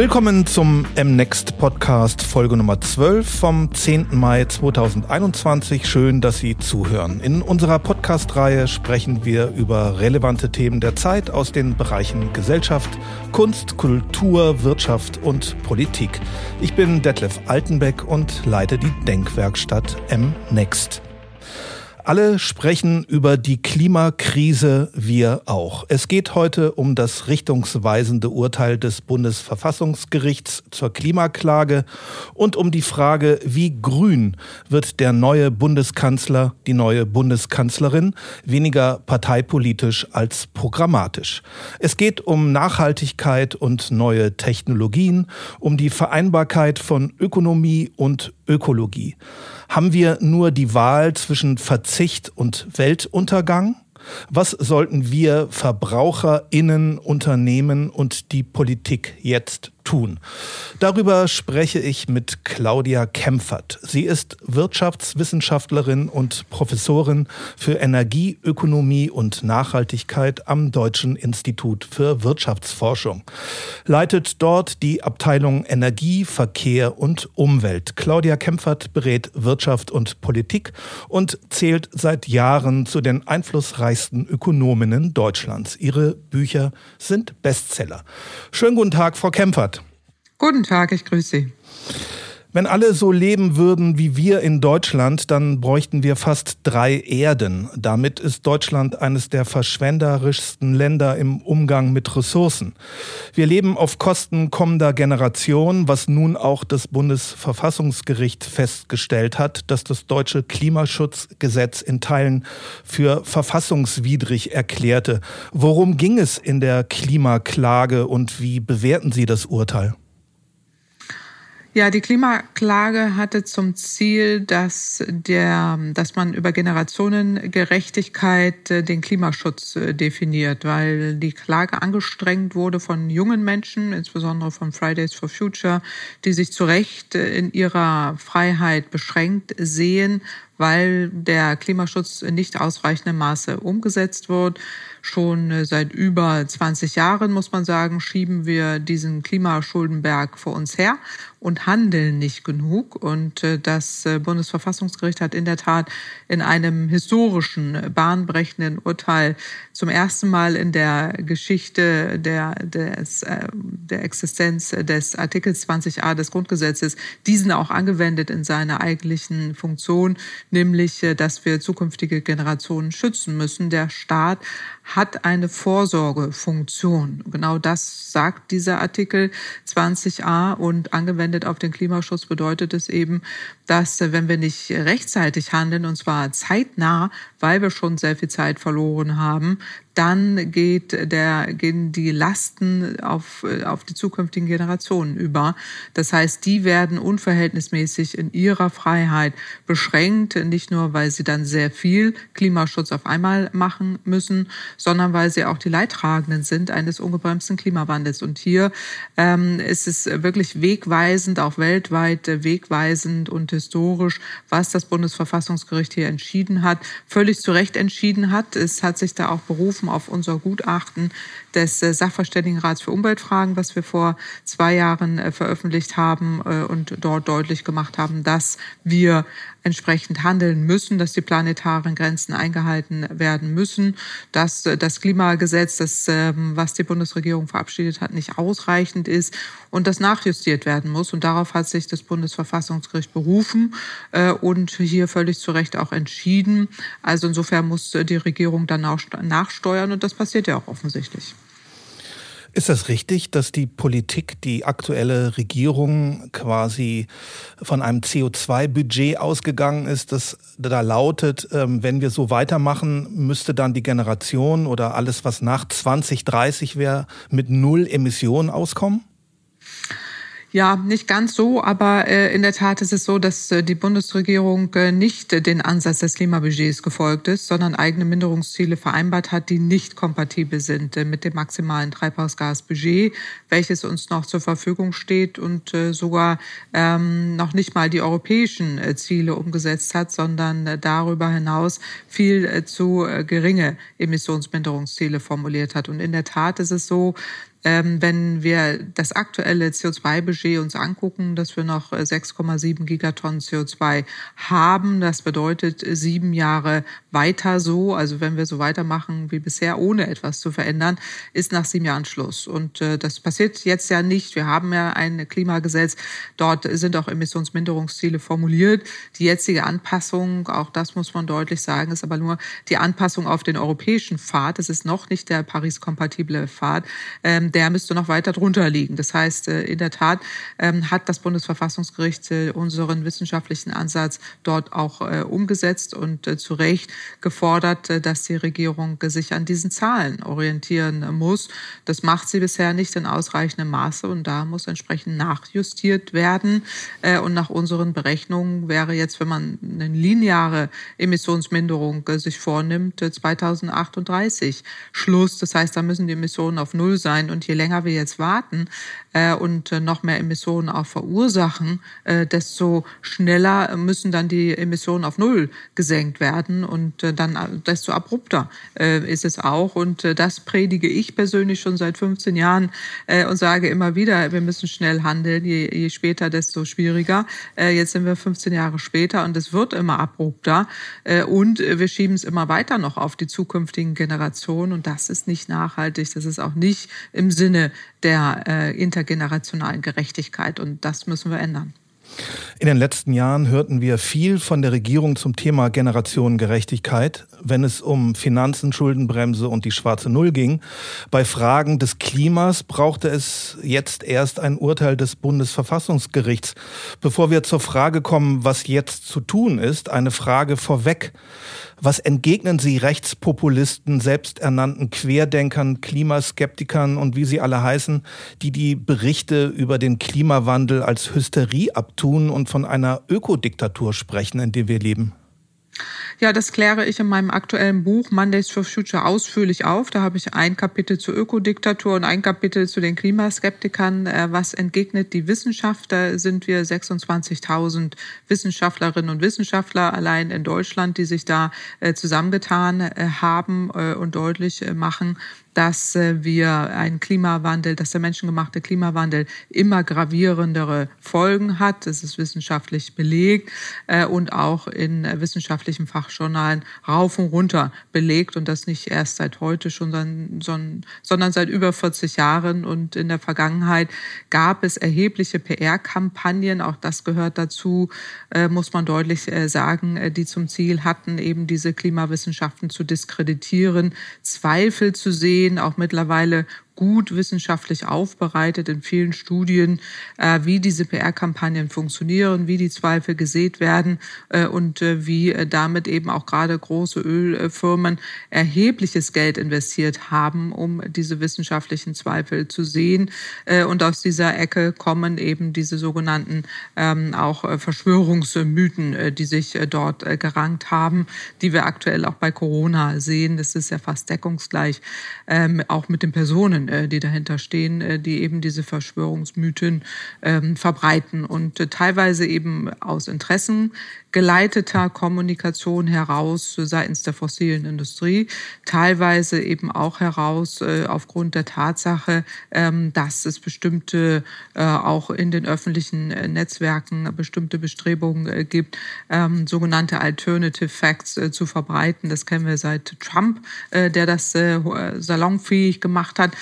Willkommen zum MNext Podcast Folge Nummer 12 vom 10. Mai 2021. Schön, dass Sie zuhören. In unserer Podcast-Reihe sprechen wir über relevante Themen der Zeit aus den Bereichen Gesellschaft, Kunst, Kultur, Wirtschaft und Politik. Ich bin Detlef Altenbeck und leite die Denkwerkstatt MNext. Alle sprechen über die Klimakrise, wir auch. Es geht heute um das richtungsweisende Urteil des Bundesverfassungsgerichts zur Klimaklage und um die Frage, wie grün wird der neue Bundeskanzler, die neue Bundeskanzlerin, weniger parteipolitisch als programmatisch. Es geht um Nachhaltigkeit und neue Technologien, um die Vereinbarkeit von Ökonomie und Ökologie. Haben wir nur die Wahl zwischen Verzicht und Weltuntergang? Was sollten wir Verbraucherinnen, Unternehmen und die Politik jetzt tun. Darüber spreche ich mit Claudia Kempfert. Sie ist Wirtschaftswissenschaftlerin und Professorin für Energie, Ökonomie und Nachhaltigkeit am Deutschen Institut für Wirtschaftsforschung. Leitet dort die Abteilung Energie, Verkehr und Umwelt. Claudia Kempfert berät Wirtschaft und Politik und zählt seit Jahren zu den einflussreichsten Ökonominnen Deutschlands. Ihre Bücher sind Bestseller. Schönen guten Tag, Frau Kempfert. Guten Tag, ich grüße Sie. Wenn alle so leben würden wie wir in Deutschland, dann bräuchten wir fast drei Erden. Damit ist Deutschland eines der verschwenderischsten Länder im Umgang mit Ressourcen. Wir leben auf Kosten kommender Generationen, was nun auch das Bundesverfassungsgericht festgestellt hat, dass das deutsche Klimaschutzgesetz in Teilen für verfassungswidrig erklärte. Worum ging es in der Klimaklage und wie bewerten Sie das Urteil? Ja, die Klimaklage hatte zum Ziel, dass, der, dass man über Generationengerechtigkeit äh, den Klimaschutz äh, definiert, weil die Klage angestrengt wurde von jungen Menschen, insbesondere von Fridays for Future, die sich zu Recht äh, in ihrer Freiheit beschränkt sehen, weil der Klimaschutz in nicht ausreichendem Maße umgesetzt wird. Schon seit über 20 Jahren, muss man sagen, schieben wir diesen Klimaschuldenberg vor uns her und handeln nicht genug. Und äh, das äh, Bundesverfassungsgericht hat in der Tat in einem historischen, äh, bahnbrechenden Urteil zum ersten Mal in der Geschichte der, des, der Existenz des Artikels 20a des Grundgesetzes diesen auch angewendet in seiner eigentlichen Funktion, nämlich, dass wir zukünftige Generationen schützen müssen. Der Staat hat eine Vorsorgefunktion. Genau das sagt dieser Artikel 20a und angewendet auf den Klimaschutz bedeutet es eben, dass wenn wir nicht rechtzeitig handeln, und zwar zeitnah, weil wir schon sehr viel Zeit verloren haben, dann geht der, gehen die Lasten auf, auf die zukünftigen Generationen über. Das heißt, die werden unverhältnismäßig in ihrer Freiheit beschränkt, nicht nur, weil sie dann sehr viel Klimaschutz auf einmal machen müssen, sondern weil sie auch die Leidtragenden sind eines ungebremsten Klimawandels. Und hier ähm, ist es wirklich wegweisend, auch weltweit wegweisend und historisch, was das Bundesverfassungsgericht hier entschieden hat, völlig zu Recht entschieden hat. Es hat sich da auch berufen auf unser Gutachten des äh, Sachverständigenrats für Umweltfragen, was wir vor zwei Jahren äh, veröffentlicht haben äh, und dort deutlich gemacht haben, dass wir entsprechend handeln müssen, dass die planetaren Grenzen eingehalten werden müssen, dass das Klimagesetz, das, ähm, was die Bundesregierung verabschiedet hat, nicht ausreichend ist und das nachjustiert werden muss. Und darauf hat sich das Bundesverfassungsgericht berufen und hier völlig zu Recht auch entschieden. Also insofern muss die Regierung dann auch nachsteuern und das passiert ja auch offensichtlich. Ist das richtig, dass die Politik, die aktuelle Regierung quasi von einem CO2-Budget ausgegangen ist, das da lautet, ähm, wenn wir so weitermachen, müsste dann die Generation oder alles, was nach 2030 wäre, mit null Emissionen auskommen? Ja, nicht ganz so, aber äh, in der Tat ist es so, dass äh, die Bundesregierung äh, nicht den Ansatz des Klimabudgets gefolgt ist, sondern eigene Minderungsziele vereinbart hat, die nicht kompatibel sind mit dem maximalen Treibhausgasbudget, welches uns noch zur Verfügung steht und sogar ähm, noch nicht mal die europäischen Ziele umgesetzt hat, sondern darüber hinaus viel zu geringe Emissionsminderungsziele formuliert hat. Und in der Tat ist es so, Ähm, wenn wir das aktuelle CO2-Budget uns angucken, dass wir noch 6,7 Gigatonnen CO2 haben, das bedeutet sieben Jahre weiter so, also wenn wir so weitermachen wie bisher, ohne etwas zu verändern, ist nach sieben Jahren Schluss. Und äh, das passiert jetzt ja nicht. Wir haben ja ein Klimagesetz. Dort sind auch Emissionsminderungsziele formuliert. Die jetzige Anpassung, auch das muss man deutlich sagen, ist aber nur die Anpassung auf den europäischen Pfad. Es ist noch nicht der Paris-kompatible Pfad. Ähm, der müsste noch weiter drunter liegen. Das heißt, äh, in der Tat ähm, hat das Bundesverfassungsgericht äh, unseren wissenschaftlichen Ansatz dort auch äh, umgesetzt und zu Recht gefordert, dass die Regierung sich an diesen Zahlen orientieren muss. Das macht sie bisher nicht in ausreichendem Maße und da muss entsprechend nachjustiert werden. Und nach unseren Berechnungen wäre jetzt, wenn man eine lineare Emissionsminderung sich vornimmt, 2038 Schluss. Das heißt, da müssen die Emissionen auf Null sein. Und je länger wir jetzt warten und noch mehr Emissionen auch verursachen, desto schneller müssen dann die Emissionen auf Null gesenkt werden. Und dann desto abrupter ist es auch. Und das predige ich persönlich schon seit 15 Jahren äh, und sage immer wieder, wir müssen schnell handeln. Je, je später, desto schwieriger. Äh, jetzt sind wir 15 Jahre später und es wird immer abrupter. Äh, und wir schieben es immer weiter noch auf die zukünftigen Generationen. Und das ist nicht nachhaltig. Das ist auch nicht im Sinne der äh, intergenerationalen Gerechtigkeit. Und das müssen wir ändern. In den letzten Jahren hörten wir viel von der Regierung zum Thema Generationengerechtigkeit, wenn es um Finanzen, Schuldenbremse und die schwarze Null ging. Bei Fragen des Klimas brauchte es jetzt erst ein Urteil des Bundesverfassungsgerichts. Bevor wir zur Frage kommen, was jetzt zu tun ist, eine Frage vorweg. Was entgegnen Sie Rechtspopulisten, selbsternannten Querdenkern, Klimaskeptikern und wie sie alle heißen, die die Berichte über den Klimawandel als Hysterie abtun und von einer Ökodiktatur sprechen, in der wir leben? Ja, das kläre ich in meinem aktuellen Buch Mondays for Future ausführlich auf. Da habe ich ein Kapitel zur Ökodiktatur und ein Kapitel zu den Klimaskeptikern. Äh, was entgegnet die Wissenschaft? Da sind wir 26.000 Wissenschaftlerinnen und Wissenschaftler allein in Deutschland, die sich da äh, zusammengetan äh, haben und deutlich machen, dass äh, wir einen Klimawandel, dass der menschengemachte Klimawandel immer gravierendere Folgen hat. Das ist wissenschaftlich belegt äh, und auch in wissenschaftlichen Fachjournalen rauf und runter belegt und das nicht erst seit heute schon, sondern seit über 40 Jahren. Und in der Vergangenheit gab es erhebliche PR-Kampagnen, auch das gehört dazu, äh, muss man deutlich sagen, die zum Ziel hatten, eben diese Klimawissenschaften zu diskreditieren, Zweifel zu sehen, sehen auch mittlerweile gut wissenschaftlich aufbereitet in vielen Studien, äh, wie diese PR-Kampagnen funktionieren, wie die Zweifel gesät werden äh, und äh, wie damit eben auch gerade große Ölfirmen erhebliches Geld investiert haben, um diese wissenschaftlichen Zweifel zu sehen. Und aus dieser Ecke kommen eben diese sogenannten ähm, auch Verschwörungsmythen, die sich dort gerankt haben, die wir aktuell auch bei Corona sehen. Das ist ja fast deckungsgleich, ähm, auch mit den Personen, äh, die dahinter stehen, äh, die eben diese Verschwörungsmythen ähm, verbreiten und äh, teilweise eben aus Interessen geleiteter Kommunikation heraus seitens der fossilen Industrie, teilweise eben auch heraus aufgrund der Tatsache, ähm, dass es bestimmte auch in den öffentlichen Netzwerken bestimmte Bestrebungen gibt, ähm, sogenannte Alternative Facts zu verbreiten. Das kennen wir seit Trump, der das salonfähig gemacht hat,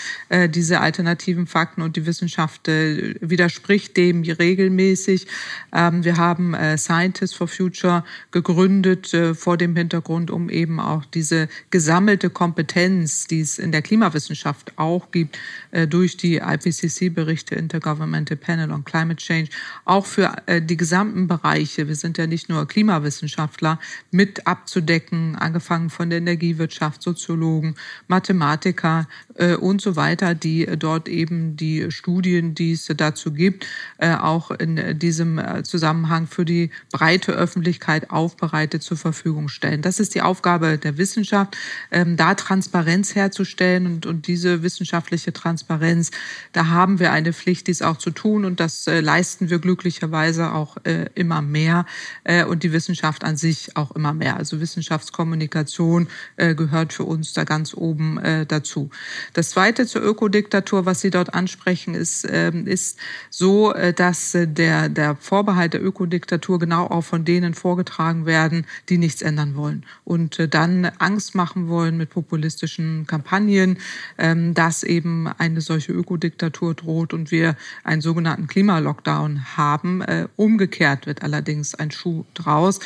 diese alternativen Fakten und die Wissenschaft widerspricht dem regelmäßig. Ähm, wir haben Scientists for Future gegründet äh, vor dem Hintergrund, um eben auch diese gesammelte Kompetenz, die es in der Klimawissenschaft auch gibt, äh, durch die IPCC-Berichte Intergovernmental Panel on Climate Change, auch für äh, die gesamten Bereiche, wir sind ja nicht nur Klimawissenschaftler, mit abzudecken, angefangen von der Energiewirtschaft, Soziologen, Mathematiker äh, und so weiter, die dort eben die Studien, die es dazu gibt, äh, auch in diesem äh, Zusammenhang für die breite Öffentlichkeit aufbereitet zur Verfügung stellen. Das ist die Aufgabe der Wissenschaft, ähm, da Transparenz herzustellen und, und diese wissenschaftliche Transparenz, da haben wir eine Pflicht, dies auch zu tun und das äh, leisten wir glücklicherweise auch äh, immer mehr äh, und die Wissenschaft an sich auch immer mehr. Also Wissenschaftskommunikation äh, gehört für uns da ganz oben äh, dazu. Das zweite zur Ökodiktatur, was Sie dort ansprechen, ist, ähm, ist so, äh, dass äh, der, der Vorbehalt der Ökodiktatur genau auch von denen vorgetragen werden, die nichts ändern wollen und äh, dann Angst machen wollen mit populistischen Kampagnen, ähm, dass eben eine solche Ökodiktatur droht und wir einen sogenannten Klimalockdown haben. Umgekehrt wird allerdings ein Schuh draus.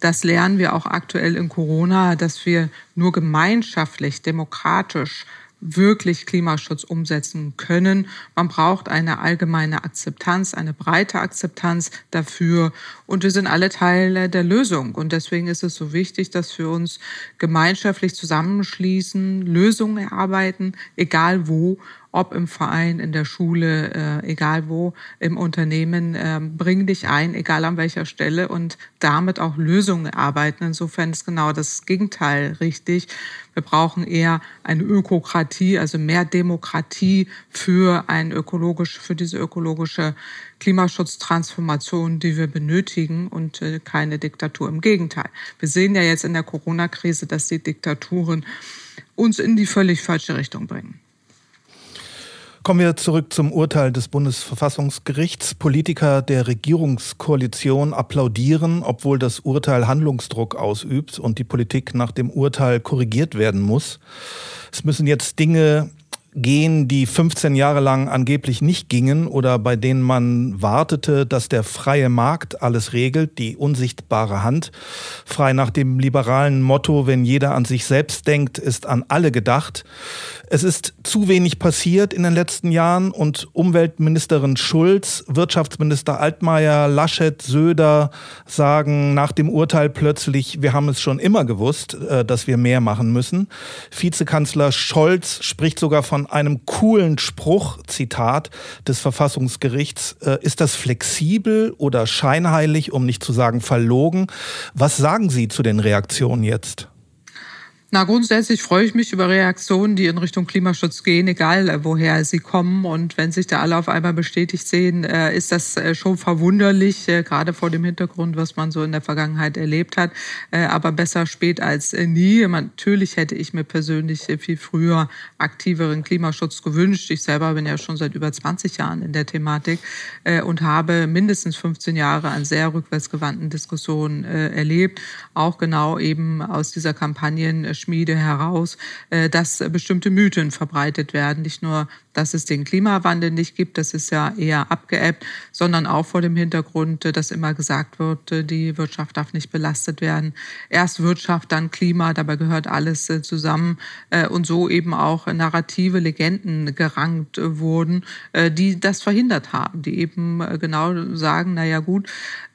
Das lernen wir auch aktuell in Corona, dass wir nur gemeinschaftlich, demokratisch wirklich Klimaschutz umsetzen können. Man braucht eine allgemeine Akzeptanz, eine breite Akzeptanz dafür. Und wir sind alle Teile der Lösung. Und deswegen ist es so wichtig, dass wir uns gemeinschaftlich zusammenschließen, Lösungen erarbeiten, egal wo ob im Verein, in der Schule, äh, egal wo, im Unternehmen, äh, bring dich ein, egal an welcher Stelle und damit auch Lösungen erarbeiten. Insofern ist genau das Gegenteil richtig. Wir brauchen eher eine Ökokratie, also mehr Demokratie für ein ökologisch, für diese ökologische Klimaschutztransformation, die wir benötigen und äh, keine Diktatur. Im Gegenteil. Wir sehen ja jetzt in der Corona-Krise, dass die Diktaturen uns in die völlig falsche Richtung bringen. Kommen wir zurück zum Urteil des Bundesverfassungsgerichts. Politiker der Regierungskoalition applaudieren, obwohl das Urteil Handlungsdruck ausübt und die Politik nach dem Urteil korrigiert werden muss. Es müssen jetzt Dinge gehen, die 15 Jahre lang angeblich nicht gingen oder bei denen man wartete, dass der freie Markt alles regelt, die unsichtbare Hand. Frei nach dem liberalen Motto, wenn jeder an sich selbst denkt, ist an alle gedacht. Es ist zu wenig passiert in den letzten Jahren und Umweltministerin Schulz, Wirtschaftsminister Altmaier, Laschet, Söder sagen nach dem Urteil plötzlich, wir haben es schon immer gewusst, äh, dass wir mehr machen müssen. Vizekanzler Scholz spricht sogar von einem coolen Spruch, Zitat des Verfassungsgerichts. Äh, ist das flexibel oder scheinheilig, um nicht zu sagen verlogen? Was sagen Sie zu den Reaktionen jetzt? Na, grundsätzlich freue ich mich über Reaktionen, die in Richtung Klimaschutz gehen, egal äh, woher sie kommen. Und wenn sich da alle auf einmal bestätigt sehen, äh, ist das äh, schon verwunderlich, gerade vor dem Hintergrund, was man so in der Vergangenheit erlebt hat. Aber besser spät als nie. Natürlich hätte ich mir persönlich viel früher aktiveren Klimaschutz gewünscht. Ich selber bin ja schon seit über 20 Jahren in der Thematik und habe mindestens 15 Jahre an sehr rückwärtsgewandten Diskussionen erlebt. Auch genau eben aus dieser Kampagnen Schmiede heraus, äh, dass bestimmte Mythen verbreitet werden. Nicht nur, dass es den Klimawandel nicht gibt, das ist ja eher abgeebbt, sondern auch vor dem Hintergrund, äh, dass immer gesagt wird, äh, die Wirtschaft darf nicht belastet werden. Erst Wirtschaft, dann Klima, dabei gehört alles zusammen und so eben auch narrative Legenden gerankt wurden, die das verhindert haben, die eben genau sagen, na ja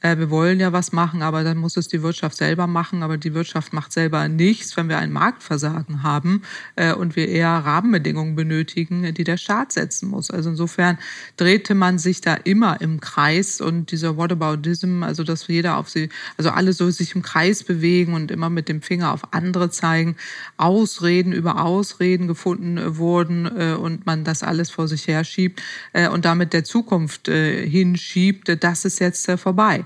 gut, wir wollen ja was machen, aber dann muss es die Wirtschaft selber machen, aber die Wirtschaft macht selber nichts, wenn wir ein Marktversagen haben äh, und wir eher Rahmenbedingungen benötigen, die der Staat setzen muss. Also insofern drehte man sich da immer im Kreis und dieser Whataboutism, also dass jeder auf sie, also alle so sich im Kreis bewegen und immer mit dem Finger auf andere zeigen, Ausreden über Ausreden gefunden wurden äh, und man das alles vor sich her schiebt äh, und damit der Zukunft äh, hinschiebt, das ist jetzt äh, vorbei.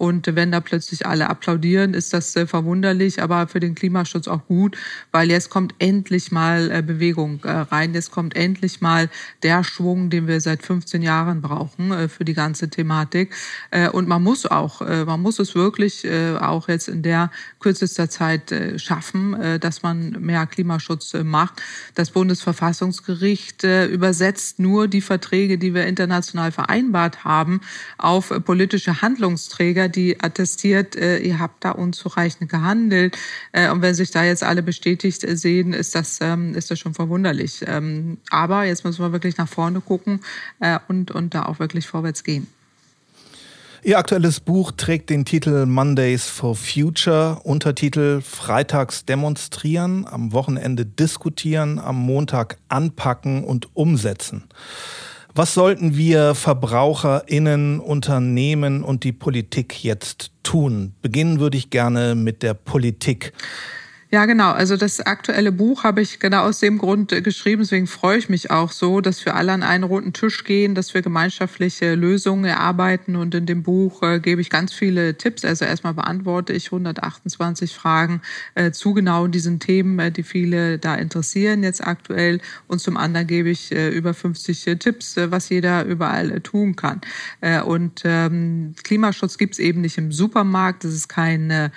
Und wenn da plötzlich alle applaudieren, ist das äh, verwunderlich, aber für den Klimaschutz auch gut, weil jetzt kommt endlich mal äh, Bewegung äh, rein. Jetzt kommt endlich mal der Schwung, den wir seit 15 Jahren brauchen für die ganze Thematik. Und man muss auch, man muss es wirklich auch jetzt in der kürzester Zeit schaffen, dass man mehr Klimaschutz macht. Das Bundesverfassungsgericht übersetzt nur die Verträge, die wir international vereinbart haben, auf politische Handlungsträger, die attestiert, äh, ihr habt da unzureichend gehandelt. Äh, und wenn sich da jetzt alle bestätigt sehen, ist das, ähm, ist das schon verwunderlich. Ähm, aber jetzt müssen wir wirklich nach vorne gucken äh, und, und da auch wirklich vorwärts gehen. Ihr aktuelles Buch trägt den Titel Mondays for Future, Untertitel Freitags demonstrieren, am Wochenende diskutieren, am Montag anpacken und umsetzen. Was sollten wir VerbraucherInnen, Unternehmen und die Politik jetzt tun? Beginnen würde ich gerne mit der Politik. Ja, genau. Also das aktuelle Buch habe ich genau aus dem Grund äh, geschrieben. Deswegen freue ich mich auch so, dass wir alle an einen roten Tisch gehen, dass wir gemeinschaftliche Lösungen erarbeiten. Und in dem Buch äh, gebe ich ganz viele Tipps. Also erstmal beantworte ich 128 Fragen äh, zu genau diesen Themen, äh, die viele da interessieren jetzt aktuell. Und zum anderen gebe ich äh, über 50 äh, Tipps, was jeder überall tun kann. und ähm, Klimaschutz gibt es eben nicht im Supermarkt. Das ist keine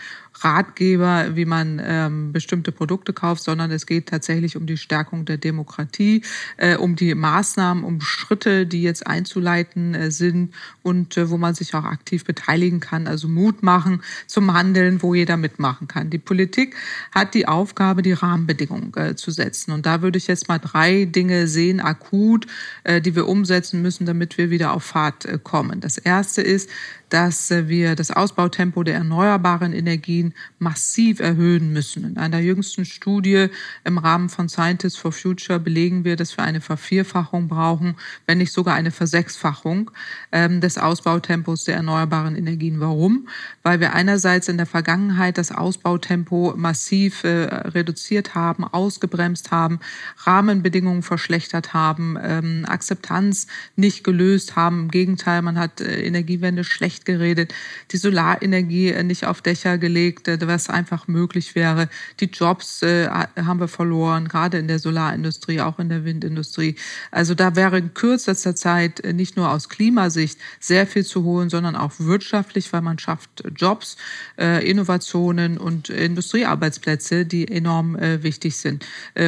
Ratgeber, wie man ähm, bestimmte Produkte kauft, sondern es geht tatsächlich um die Stärkung der Demokratie, äh, um die Maßnahmen, um Schritte, die jetzt einzuleiten äh, sind und äh, wo man sich auch aktiv beteiligen kann, also Mut machen zum Handeln, wo jeder mitmachen kann. Die Politik hat die Aufgabe, die Rahmenbedingungen äh, zu setzen. Und da würde ich jetzt mal drei Dinge sehen, akut, äh, die wir umsetzen müssen, damit wir wieder auf Fahrt äh, kommen. Das erste ist, dass wir das Ausbautempo der erneuerbaren Energien massiv erhöhen müssen. In einer jüngsten Studie im Rahmen von Scientists for Future belegen wir, dass wir eine Vervierfachung brauchen, wenn nicht sogar eine Versechsfachung ähm, des Ausbautempos der erneuerbaren Energien. Warum? Weil wir einerseits in der Vergangenheit das Ausbautempo massiv äh, reduziert haben, ausgebremst haben, Rahmenbedingungen verschlechtert haben, ähm, Akzeptanz nicht gelöst haben. Im Gegenteil, man hat äh, Energiewende schlecht geredet, die Solarenergie äh, nicht auf Dächer gelegt, äh, was einfach möglich wäre. Die Jobs äh, haben wir verloren, gerade in der Solarindustrie, auch in der Windindustrie. Also da wäre in kürzester Zeit nicht nur aus Klimasicht sehr viel zu holen, sondern auch wirtschaftlich, weil man schafft Jobs, Innovationen und Industriearbeitsplätze, die enorm wichtig sind.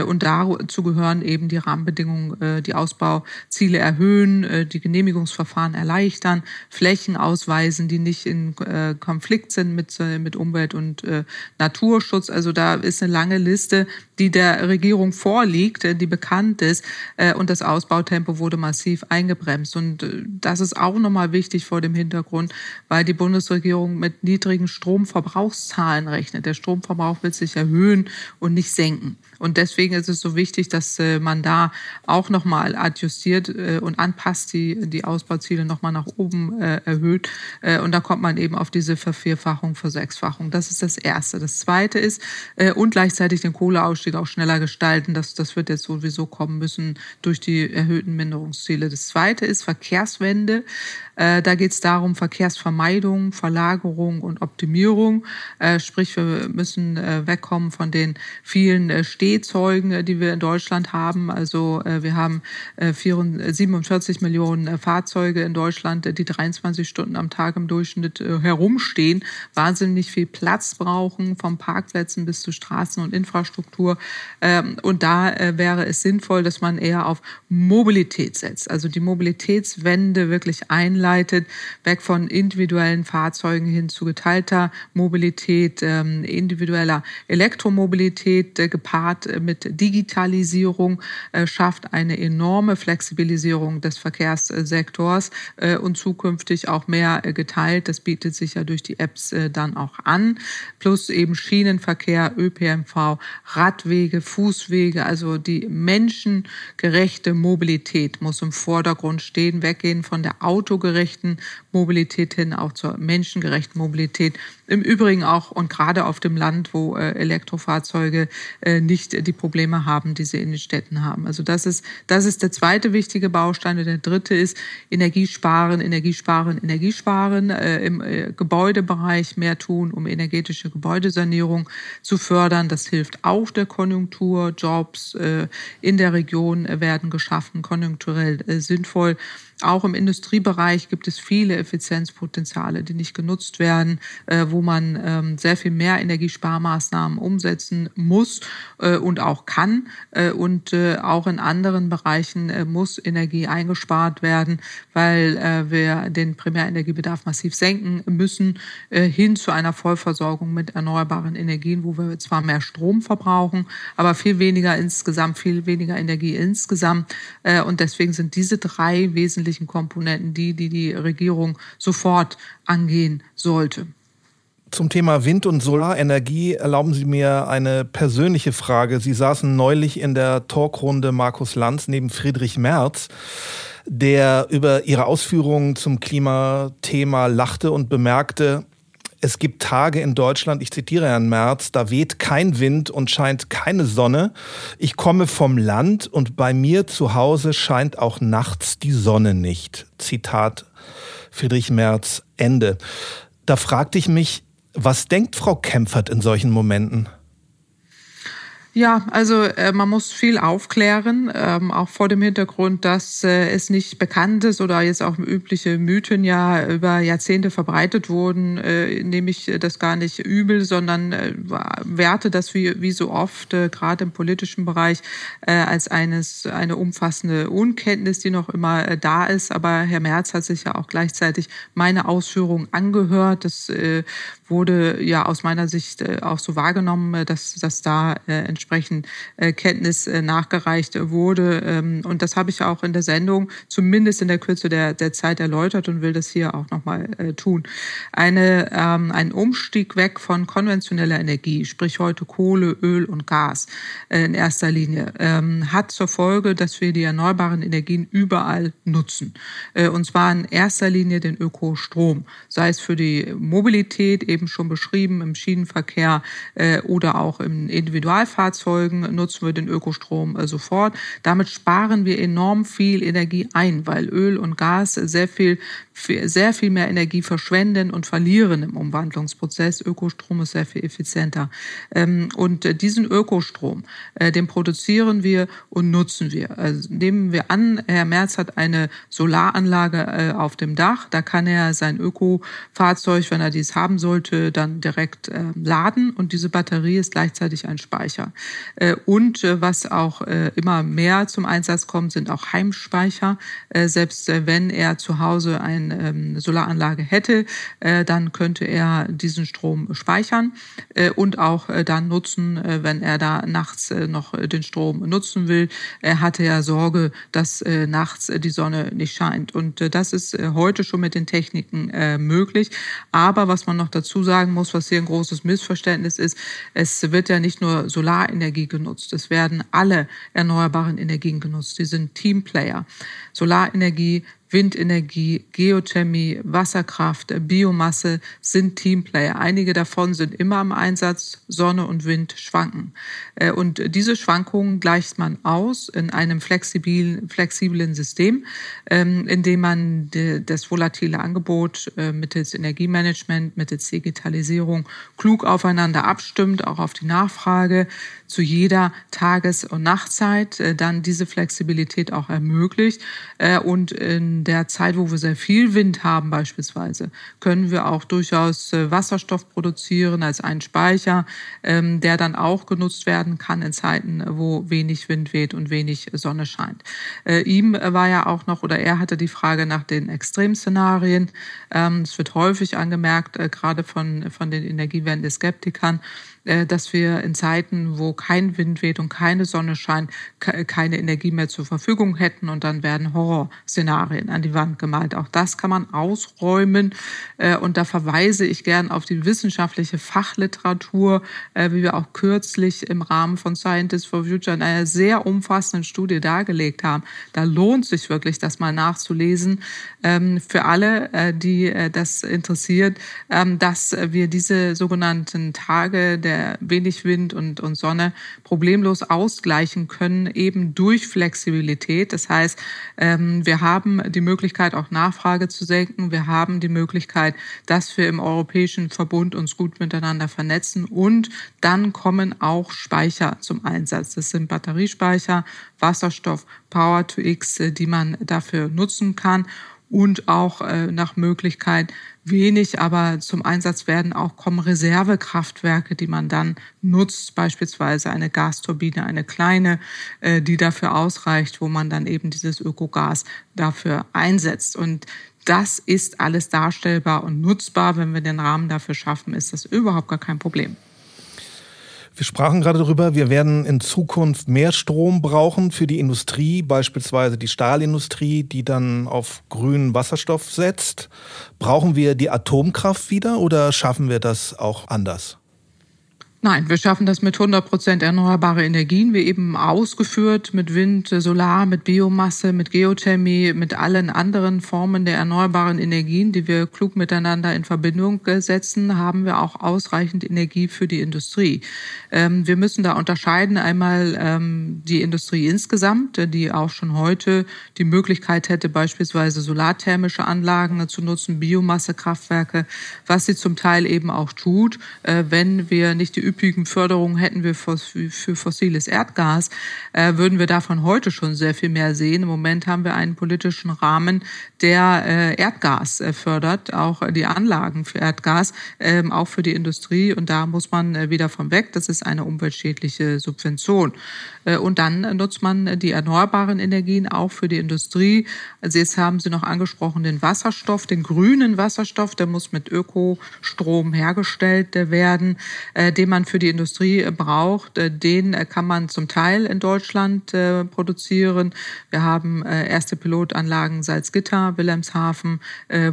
Und dazu gehören eben die Rahmenbedingungen, die Ausbauziele erhöhen, die Genehmigungsverfahren erleichtern, Flächen ausweiten, Weisen, die nicht in äh, Konflikt sind mit, äh, mit Umwelt- und äh, Naturschutz. Also da ist eine lange Liste, die der Regierung vorliegt, äh, die bekannt ist. Äh, und das Ausbautempo wurde massiv eingebremst. Und äh, das ist auch nochmal wichtig vor dem Hintergrund, weil die Bundesregierung mit niedrigen Stromverbrauchszahlen rechnet. Der Stromverbrauch wird sich erhöhen und nicht senken. Und deswegen ist es so wichtig, dass man da auch nochmal adjustiert und anpasst, die, die Ausbauziele nochmal nach oben erhöht, äh, und da kommt man eben auf diese Vervierfachung, Versechsfachung. Das ist das Erste. Das Zweite ist, äh, und gleichzeitig den Kohleausstieg auch schneller gestalten. Das, das wird jetzt sowieso kommen müssen durch die erhöhten Minderungsziele. Das Zweite ist Verkehrswende. Äh, da geht es darum, Verkehrsvermeidung, Verlagerung und Optimierung. Sprich, wir müssen wegkommen von den vielen Stehzeugen, die wir in Deutschland haben. Also wir haben 47 Millionen Fahrzeuge in Deutschland, die 23 Stunden am Tag im Durchschnitt äh, herumstehen, wahnsinnig viel Platz brauchen, vom Parkplätzen bis zu Straßen und Infrastruktur. Ähm, und da äh, wäre es sinnvoll, dass man eher auf Mobilität setzt, also die Mobilitätswende wirklich einleitet, weg von individuellen Fahrzeugen hin zu geteilter Mobilität, ähm, individueller Elektromobilität äh, gepaart mit Digitalisierung schafft eine enorme Flexibilisierung des Verkehrssektors und zukünftig auch mehr äh, geteilt. Das bietet sich ja durch die Apps äh, dann auch an. Plus eben Schienenverkehr, ÖPNV, Radwege, Fußwege. Also die menschengerechte Mobilität muss im Vordergrund stehen. Weggehen von der autogerechten Mobilität hin auch zur menschengerechten Mobilität. Im Übrigen auch und gerade auf dem Land, wo äh, Elektrofahrzeuge nicht die Probleme haben, die sie in den Städten haben. Also das ist, das ist der zweite wichtige Baustein. Und der dritte ist Energiesparen, Energiesparen, Energiesparen sparen, äh, im äh, Gebäudebereich mehr tun, um energetische Gebäudesanierung zu fördern. Das hilft auch der Konjunktur. Jobs äh, in der Region werden geschaffen, konjunkturell äh, sinnvoll. Auch im Industriebereich gibt es viele Effizienzpotenziale, die nicht genutzt werden, äh, wo man ähm, sehr viel mehr Energiesparmaßnahmen umsetzen muss äh, und auch kann. Äh, und auch in anderen Bereichen muss Energie eingespart werden, weil wir den Primärenergiebedarf massiv senken müssen, hin zu einer Vollversorgung mit erneuerbaren Energien, wo wir zwar mehr Strom verbrauchen, aber viel weniger insgesamt, viel weniger Energie insgesamt. und deswegen sind diese drei wesentlichen wesentlichen Komponenten die, die die Regierung sofort angehen sollte. Zum Thema Wind- und Solarenergie erlauben Sie mir eine persönliche Frage. Sie saßen neulich in der Talkrunde Markus Lanz neben Friedrich Merz, der über Ihre Ausführungen zum Klimathema lachte und bemerkte, es gibt Tage in Deutschland, ich zitiere Herrn Merz, da weht kein Wind und scheint keine Sonne. Ich komme vom Land und bei mir zu Hause scheint auch nachts die Sonne nicht. Zitat Friedrich Merz, Ende. Da fragte ich mich, was denkt Frau Kempfert in solchen Momenten? Ja, also äh, man muss viel aufklären, ähm, auch vor dem Hintergrund, dass äh, es nicht bekannt ist oder jetzt auch übliche Mythen ja über Jahrzehnte verbreitet wurden, äh, nehme ich das gar nicht übel, sondern äh, werte das wie, wie so oft, äh, gerade im politischen Bereich, äh, als eines, eine umfassende Unkenntnis, die noch immer da ist. Aber Herr Merz hat sich ja auch gleichzeitig meine Ausführungen angehört. Das wurde ja aus meiner Sicht äh, auch so wahrgenommen, äh, dass, dass da äh, entsprechend Kenntnis nachgereicht wurde. Ähm, und das habe ich auch in der Sendung zumindest in der Kürze der, der Zeit erläutert und will das hier auch nochmal tun. Eine, ähm, ein Umstieg weg von konventioneller Energie, sprich heute Kohle, Öl und Gas in erster Linie, ähm, hat zur Folge, dass wir die erneuerbaren Energien überall nutzen. Und zwar in erster Linie den Ökostrom, sei es für die Mobilität, eben schon beschrieben, im Schienenverkehr äh, oder auch in Individualfahrzeugen nutzen wir den Ökostrom äh, sofort. Damit sparen wir enorm viel Energie ein, weil Öl und Gas sehr viel sehr viel mehr Energie verschwenden und verlieren im Umwandlungsprozess. Ökostrom ist sehr viel effizienter. Ähm, und äh, diesen Ökostrom, äh, den produzieren wir und nutzen wir. Also nehmen wir an, Herr Merz hat eine Solaranlage äh, auf dem Dach. Da kann er sein Ökofahrzeug, wenn er dies haben sollte, dann direkt laden. Und diese Batterie ist gleichzeitig ein Speicher. Und was auch immer mehr zum Einsatz kommt, sind auch Heimspeicher. Selbst wenn er zu Hause ein ähm, Solaranlage hätte, äh, dann könnte er diesen Strom speichern äh, und auch äh, dann nutzen, äh, wenn er da nachts äh, noch den Strom nutzen will. Er hatte ja Sorge, dass äh, nachts die Sonne nicht scheint. Und äh, das ist äh, heute schon mit den Techniken äh, möglich. Aber was man noch dazu sagen muss, was hier ein großes Missverständnis ist, es wird ja nicht nur Solarenergie genutzt, es werden alle erneuerbaren Energien genutzt. Die sind Teamplayer. Solarenergie Windenergie, Geothermie, Wasserkraft, Biomasse sind Teamplayer. Einige davon sind immer im Einsatz, Sonne und Wind schwanken. Äh, und diese Schwankungen gleicht man aus in einem flexiblen, flexiblen System, ähm, in dem man das volatile Angebot äh, mittels Energiemanagement, mittels Digitalisierung klug aufeinander abstimmt, auch auf die Nachfrage zu jeder Tages- und Nachtzeit äh, dann diese Flexibilität auch ermöglicht. Und in der Zeit, wo wir sehr viel Wind haben beispielsweise, können wir auch durchaus äh, Wasserstoff produzieren als einen Speicher, ähm, der dann auch genutzt werden kann in Zeiten, wo wenig Wind weht und wenig Sonne scheint. Äh, ihm war ja auch noch, oder er hatte die Frage nach den Extremszenarien. Ähm, es wird häufig angemerkt, äh, gerade von, von den Energiewende-Skeptikern, dass wir in Zeiten, wo kein Wind weht und keine Sonne scheint, keine Energie mehr zur Verfügung hätten und dann werden Horrorszenarien an die Wand gemalt. Auch das kann man ausräumen äh, und da verweise ich gern auf die wissenschaftliche Fachliteratur, äh, wie wir auch kürzlich im Rahmen von Scientists for Future in einer sehr umfassenden Studie dargelegt haben. Da lohnt sich wirklich, das mal nachzulesen ähm, für alle, die das interessiert, ähm, dass wir diese sogenannten Tage der wenig Wind und, und Sonne problemlos ausgleichen können, eben durch Flexibilität. Das heißt, ähm, wir haben die Möglichkeit, auch Nachfrage zu senken. Wir haben die Möglichkeit, dass wir im Europäischen Verbund uns gut miteinander vernetzen und dann kommen auch Speicher zum Einsatz. Das sind Batteriespeicher, Wasserstoff, Power to X, äh, die man dafür nutzen kann und auch äh, nach Möglichkeit wenig, aber zum Einsatz werden auch kommen Reservekraftwerke, die man dann nutzt, beispielsweise eine Gasturbine, eine kleine, äh, die dafür ausreicht, wo man dann eben dieses Ökogas dafür einsetzt. Und das ist alles darstellbar und nutzbar. Wenn wir den Rahmen dafür schaffen, ist das überhaupt gar kein Problem. Wir sprachen gerade darüber, wir werden in Zukunft mehr Strom brauchen für die Industrie, beispielsweise die Stahlindustrie, die dann auf grünen Wasserstoff setzt. Brauchen wir die Atomkraft wieder oder schaffen wir das auch anders? Nein, wir schaffen das mit 100 Prozent erneuerbare Energien, wie eben ausgeführt, mit Wind, Solar, mit Biomasse, mit Geothermie, mit allen anderen Formen der erneuerbaren Energien, die wir klug miteinander in Verbindung setzen, haben wir auch ausreichend Energie für die Industrie. Ähm, wir müssen da unterscheiden einmal ähm, die Industrie insgesamt, die auch schon heute die Möglichkeit hätte, beispielsweise solarthermische Anlagen zu nutzen, Biomassekraftwerke, was sie zum Teil eben auch tut, äh, wenn wir nicht die üppigen Förderungen hätten wir für, fossiles Erdgas, äh, würden wir davon heute schon sehr viel mehr sehen. Im Moment haben wir einen politischen Rahmen, der äh, Erdgas äh, fördert, auch die Anlagen für Erdgas, ähm, auch für die Industrie. Und da muss man wieder von weg. Das ist eine umweltschädliche Subvention. Äh, und dann nutzt man die erneuerbaren Energien auch für die Industrie. Also jetzt haben Sie noch angesprochen den Wasserstoff, den grünen Wasserstoff, der muss mit Ökostrom hergestellt werden, äh, den man für die Industrie äh, braucht, den kann man zum Teil in Deutschland produzieren. Wir haben erste Pilotanlagen Salzgitter, Wilhelmshaven,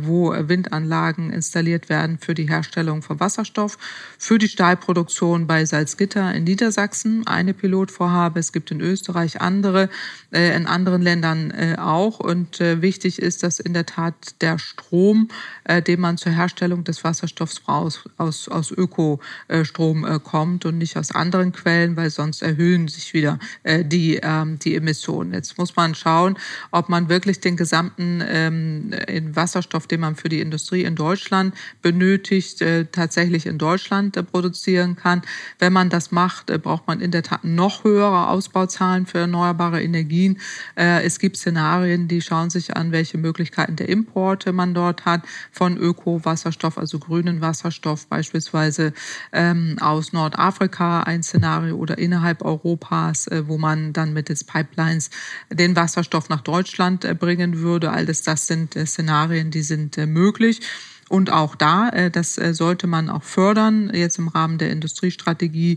wo Windanlagen installiert werden für die Herstellung von Wasserstoff. Für die Stahlproduktion bei Salzgitter in Niedersachsen eine Pilotvorhabe. Es gibt in Österreich andere, in anderen Ländern auch. Und wichtig ist, dass in der Tat der Strom, den man zur Herstellung des Wasserstoffs braucht, aus, aus Ökostrom kommt und nicht aus anderen Quellen, weil sonst erhöhen sich wieder äh, die, ähm, die Emissionen. Jetzt muss man schauen, ob man wirklich den gesamten ähm, Wasserstoff, den man für die Industrie in Deutschland benötigt, äh, tatsächlich in Deutschland äh, produzieren kann. Wenn man das macht, äh, braucht man in der Tat noch höhere Ausbauzahlen für erneuerbare Energien. Äh, es gibt Szenarien, die schauen sich an, welche Möglichkeiten der Importe man dort hat von Öko-Wasserstoff, also grünen Wasserstoff beispielsweise ähm, aus Nordafrika ein Szenario oder innerhalb Europas, äh, wo man dann mittels Pipelines den Wasserstoff nach Deutschland äh, bringen würde. Alles das sind äh, Szenarien, die sind möglich. Und auch da, das sollte man auch fördern, jetzt im Rahmen der Industriestrategie,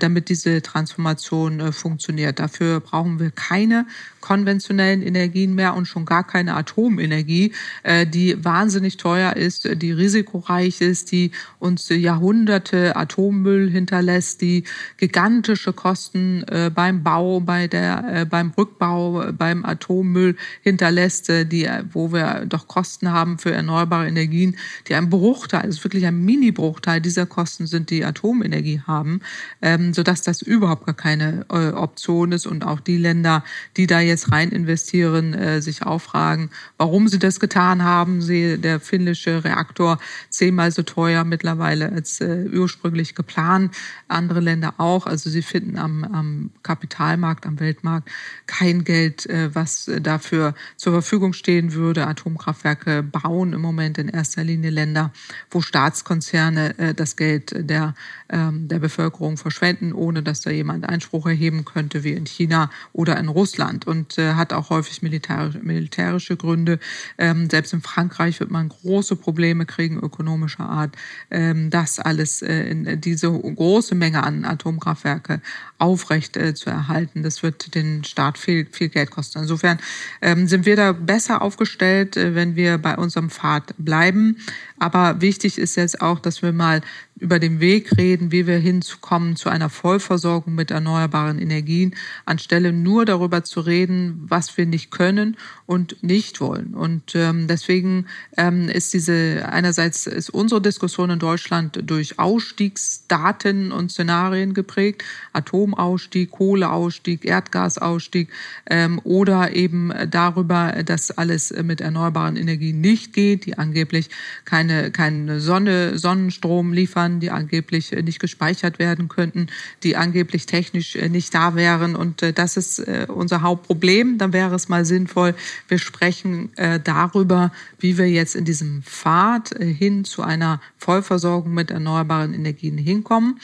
damit diese Transformation funktioniert. Dafür brauchen wir keine konventionellen Energien mehr und schon gar keine Atomenergie, äh, die wahnsinnig teuer ist, die risikoreich ist, die uns Jahrhunderte Atommüll hinterlässt, die gigantische Kosten äh, beim Bau, bei der, äh, beim Rückbau, beim Atommüll hinterlässt, die, wo wir doch Kosten haben für erneuerbare Energien, die ein Bruchteil, also wirklich ein Mini-Bruchteil dieser Kosten sind, die Atomenergie haben, ähm, sodass das überhaupt gar keine Option ist und auch die Länder, die da jetzt rein investieren, äh, sich auch fragen, warum sie das getan haben. Sie, der finnische Reaktor zehnmal so teuer mittlerweile als äh, ursprünglich geplant. Andere Länder auch. Also sie finden am, am Kapitalmarkt, am Weltmarkt kein Geld, äh, was dafür zur Verfügung stehen würde. Atomkraftwerke bauen im Moment in erster Linie Länder, wo Staatskonzerne äh, das Geld der, ähm, der Bevölkerung verschwenden, ohne dass da jemand Einspruch erheben könnte, wie in China oder in Russland. Und äh, hat auch häufig militärische, militärische Gründe. Ähm, selbst in Frankreich wird man große Probleme kriegen, ökonomischer Art, ähm, das alles äh, in diese große Menge an Atomkraftwerke aufrecht äh, zu erhalten. Das wird den Staat viel, viel Geld kosten. Insofern ähm, sind wir da besser aufgestellt, äh, wenn wir bei unserem Pfad bleiben. Aber wichtig ist jetzt auch, dass wir mal über den Weg reden, wie wir hinzukommen zu einer Vollversorgung mit erneuerbaren Energien, anstelle nur darüber zu reden, was wir nicht können und nicht wollen. Und ähm, deswegen ähm, ist diese einerseits ist unsere Diskussion in Deutschland durch Ausstiegsdaten und Szenarien geprägt, Atomausstieg, Kohleausstieg, Erdgasausstieg ähm, oder eben darüber, dass alles mit erneuerbaren Energien nicht geht, die angeblich keine keine Sonne Sonnenstrom liefern Servern, die angeblich äh, nicht gespeichert werden könnten, die angeblich technisch äh, nicht da wären. Und äh, das ist unser Hauptproblem. Dann wäre es mal sinnvoll, wir sprechen darüber, wie wir jetzt in diesem Pfad hin zu einer Vollversorgung mit erneuerbaren Energien hinkommen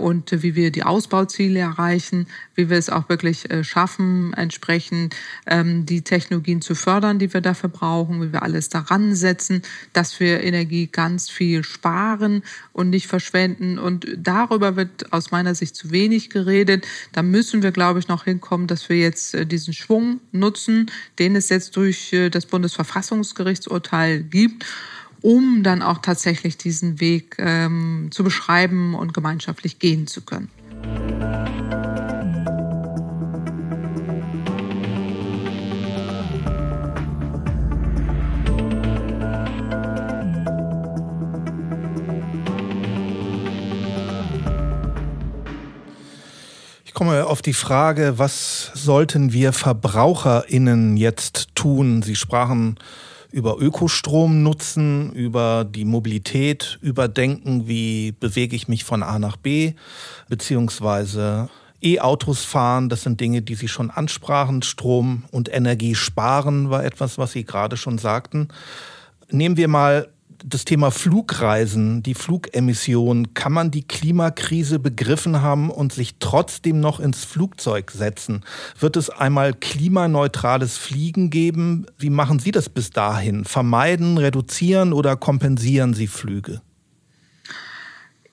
und wie wir die Ausbauziele erreichen, wie wir es auch wirklich schaffen, entsprechend ähm, die Technologien zu fördern, die wir dafür brauchen, wie wir alles daran setzen, dass wir Energie ganz viel sparen und nicht verschwenden. Und darüber wird aus meiner Sicht zu wenig geredet. Da müssen wir, glaube ich, noch hinkommen, dass wir jetzt äh, diesen Schwung nutzen, den es jetzt durch äh, das Bundesverfassungsgerichtsurteil gibt um dann auch tatsächlich diesen Weg ähm, zu beschreiben und gemeinschaftlich gehen zu können. Komme auf die Frage, was sollten wir VerbraucherInnen jetzt tun? Sie sprachen über Ökostrom nutzen, über die Mobilität überdenken, wie bewege ich mich von A nach B, beziehungsweise E-Autos fahren, das sind Dinge, die Sie schon ansprachen. Strom und Energie sparen war etwas, was Sie gerade schon sagten. Nehmen wir mal das Thema Flugreisen, die Flugemissionen, kann man die Klimakrise begriffen haben und sich trotzdem noch ins Flugzeug setzen? Wird es einmal klimaneutrales Fliegen geben? Wie machen Sie das bis dahin? Vermeiden, reduzieren oder kompensieren Sie Flüge?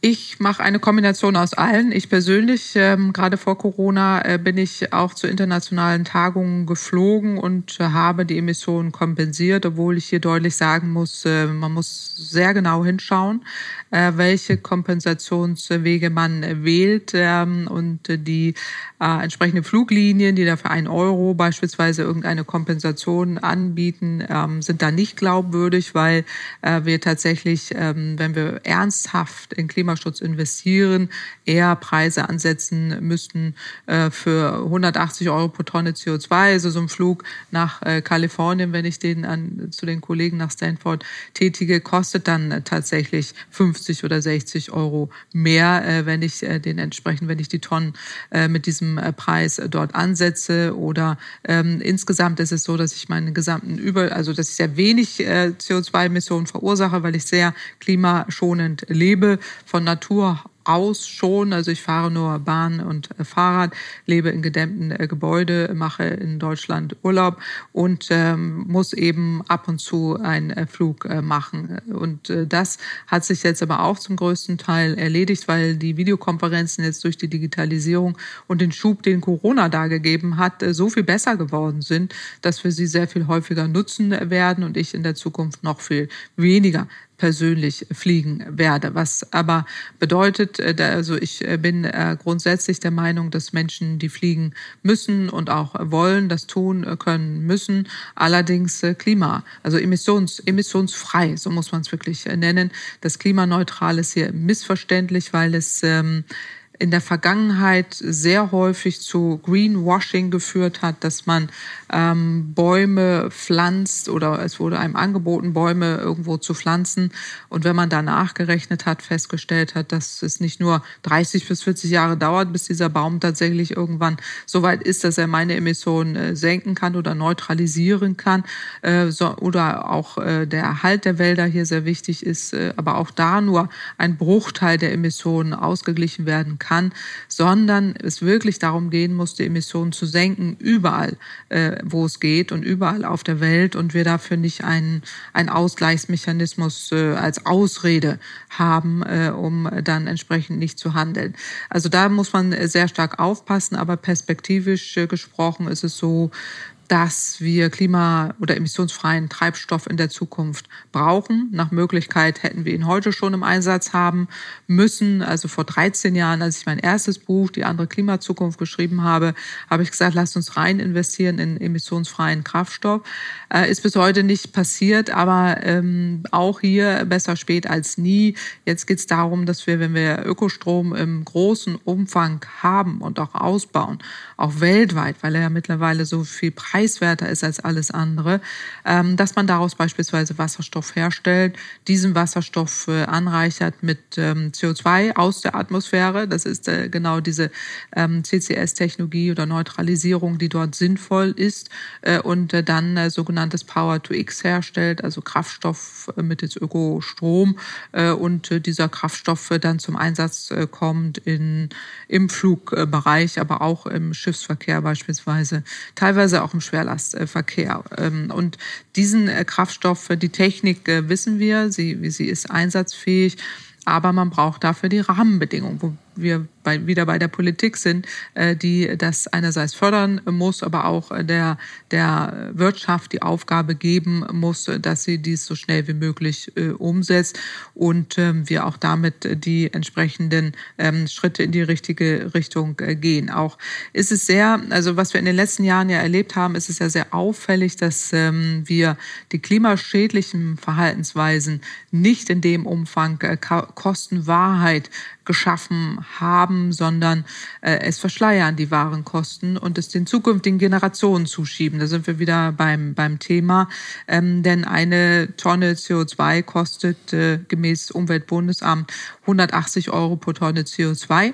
Ich mache eine Kombination aus allen. Ich persönlich, ähm, gerade vor Corona, äh, bin ich auch zu internationalen Tagungen geflogen und äh, habe die Emissionen kompensiert, obwohl ich hier deutlich sagen muss, äh, man muss sehr genau hinschauen, welche Kompensationswege man wählt ähm, und die äh, entsprechende Fluglinien, die dafür ein Euro beispielsweise irgendeine Kompensation anbieten, ähm, sind da nicht glaubwürdig, weil äh, wir tatsächlich, ähm, wenn wir ernsthaft in Klima Klimaschutz investieren, eher Preise ansetzen müssten äh, für 180 Euro pro Tonne CO2. Also so ein Flug nach äh, Kalifornien, wenn ich den an, zu den Kollegen nach Stanford tätige, kostet dann äh, tatsächlich 50 oder 60 Euro mehr, äh, wenn ich äh, den entsprechend, wenn ich die Tonnen äh, mit diesem äh, Preis äh, dort ansetze. Oder ähm, insgesamt ist es so, dass ich meinen gesamten Über, also dass ich sehr wenig äh, CO2-Emissionen verursache, weil ich sehr klimaschonend lebe. Von Natur aus schon. Also ich fahre nur Bahn und äh, Fahrrad, lebe in gedämmten äh, Gebäude, mache in Deutschland Urlaub und ähm, muss eben ab und zu einen äh, Flug äh, machen. Und äh, das hat sich jetzt aber auch zum größten Teil erledigt, weil die Videokonferenzen jetzt durch die Digitalisierung und den Schub, den Corona da gegeben hat, äh, so viel besser geworden sind, dass wir sie sehr viel häufiger nutzen werden und ich in der Zukunft noch viel weniger persönlich fliegen werde. Was aber bedeutet, äh, also ich äh, bin äh, grundsätzlich der Meinung, dass Menschen, die fliegen müssen und auch wollen, das tun können müssen. Allerdings Klima, also emissions, emissionsfrei, so muss man es wirklich nennen. Das klimaneutral ist hier missverständlich, weil es ähm, in der Vergangenheit sehr häufig zu Greenwashing geführt hat, dass man ähm, Bäume pflanzt oder es wurde einem angeboten, Bäume irgendwo zu pflanzen. Und wenn man da nachgerechnet hat, festgestellt hat, dass es nicht nur 30 bis 40 Jahre dauert, bis dieser Baum tatsächlich irgendwann so weit ist, dass er meine Emissionen äh, senken kann oder neutralisieren kann, äh, so, oder auch äh, der Erhalt der Wälder hier sehr wichtig ist, äh, aber auch da nur ein Bruchteil der Emissionen ausgeglichen werden kann kann, sondern es wirklich darum gehen muss, die Emissionen zu senken, überall, äh, wo es geht und überall auf der Welt und wir dafür nicht einen, einen Ausgleichsmechanismus äh, als Ausrede haben, äh, um dann entsprechend nicht zu handeln. Also da muss man sehr stark aufpassen, aber perspektivisch äh, gesprochen ist es so, dass wir klima- oder emissionsfreien Treibstoff in der Zukunft brauchen. Nach Möglichkeit hätten wir ihn heute schon im Einsatz haben müssen. Also vor 13 Jahren, als ich mein erstes Buch, Die andere Klimazukunft, geschrieben habe, habe ich gesagt, lasst uns rein investieren in emissionsfreien Kraftstoff. Äh, ist bis heute nicht passiert, aber ähm, auch hier besser spät als nie. Jetzt geht es darum, dass wir, wenn wir Ökostrom im großen Umfang haben und auch ausbauen, auch weltweit, weil er ja mittlerweile so viel Preis preiswerter ist als alles andere, ähm, dass man daraus beispielsweise Wasserstoff herstellt, diesen Wasserstoff äh, anreichert mit ähm, CO2 aus der Atmosphäre. Das ist äh, genau diese ähm, CCS-Technologie oder Neutralisierung, die dort sinnvoll ist äh, und dann sogenanntes Power-to-X herstellt, also Kraftstoff mittels Ökostrom und dieser Kraftstoff dann zum Einsatz kommt in, im Flugbereich, aber auch im Schiffsverkehr beispielsweise, teilweise auch im Schwerlastverkehr. Ähm, und diesen äh, Kraftstoff, die Technik äh, wissen wir, sie, sie ist einsatzfähig. Aber man braucht dafür die Rahmenbedingungen. Wir bei, wieder bei der Politik sind, äh, die das einerseits fördern muss, aber auch der, der Wirtschaft die Aufgabe geben muss, dass sie dies so schnell wie möglich äh, umsetzt und ähm, wir auch damit die entsprechenden ähm, Schritte in die richtige Richtung äh, gehen. Auch ist es sehr, also was wir in den letzten Jahren ja erlebt haben, ist es ja sehr auffällig, dass ähm, wir die klimaschädlichen Verhaltensweisen nicht in dem Umfang Kostenwahrheit geschaffen haben, sondern äh, es verschleiern die wahren Kosten und es den zukünftigen Generationen zuschieben. Da sind wir wieder beim, beim Thema. Ähm, denn eine Tonne CO2 kostet äh, gemäß Umweltbundesamt 180 Euro pro Tonne CO2.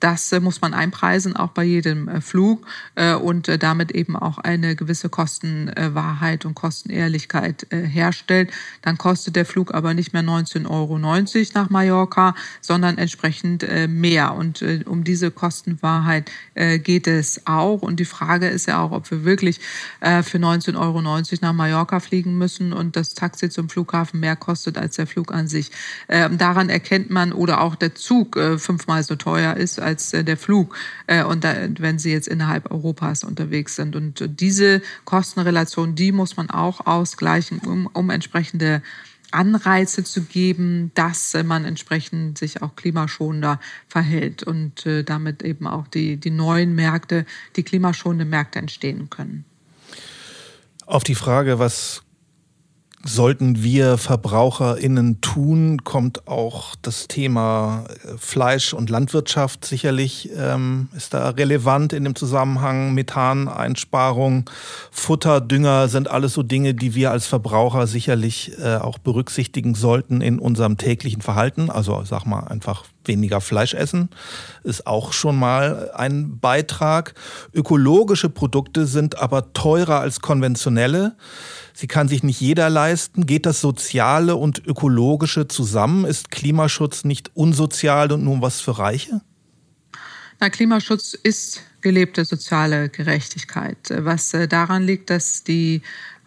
Das äh, muss man einpreisen, auch bei jedem äh, Flug äh, und damit eben auch eine gewisse Kostenwahrheit und Kostenehrlichkeit herstellt. Dann kostet der Flug aber nicht mehr 19,90 Euro nach Mallorca, sondern entsprechend mehr. Und um diese Kostenwahrheit geht es auch. Und die Frage ist ja auch, ob wir wirklich für 19,90 Euro nach Mallorca fliegen müssen und das Taxi zum Flughafen mehr kostet als der Flug an sich. Ähm, daran erkennt man, oder auch der Zug fünfmal so teuer ist als äh, der Flug äh, und da, wenn sie jetzt innerhalb Europas unterwegs sind. Und diese Kostenrelation, die muss man auch ausgleichen, um, um entsprechende Anreize zu geben, dass man entsprechend sich auch klimaschonender verhält und äh, damit eben auch die, die neuen Märkte, die klimaschonende Märkte entstehen können. Auf die Frage, was sollten wir VerbraucherInnen tun, kommt auch das Thema äh, Fleisch und Landwirtschaft sicherlich, ähm, ist da relevant in dem Zusammenhang. Methaneinsparung, Futter, Dünger sind alles so Dinge, die wir als Verbraucher sicherlich äh, auch berücksichtigen sollten in unserem täglichen Verhalten. Also sag mal einfach weniger Fleisch essen, ist auch schon mal ein Beitrag. Ökologische Produkte sind aber teurer als konventionelle. Sie kann sich nicht jeder leisten. Geht das Soziale und Ökologische zusammen? Ist Klimaschutz nicht unsozial und nur was für Reiche? Na, Klimaschutz ist gelebte soziale Gerechtigkeit, was äh, daran liegt, dass die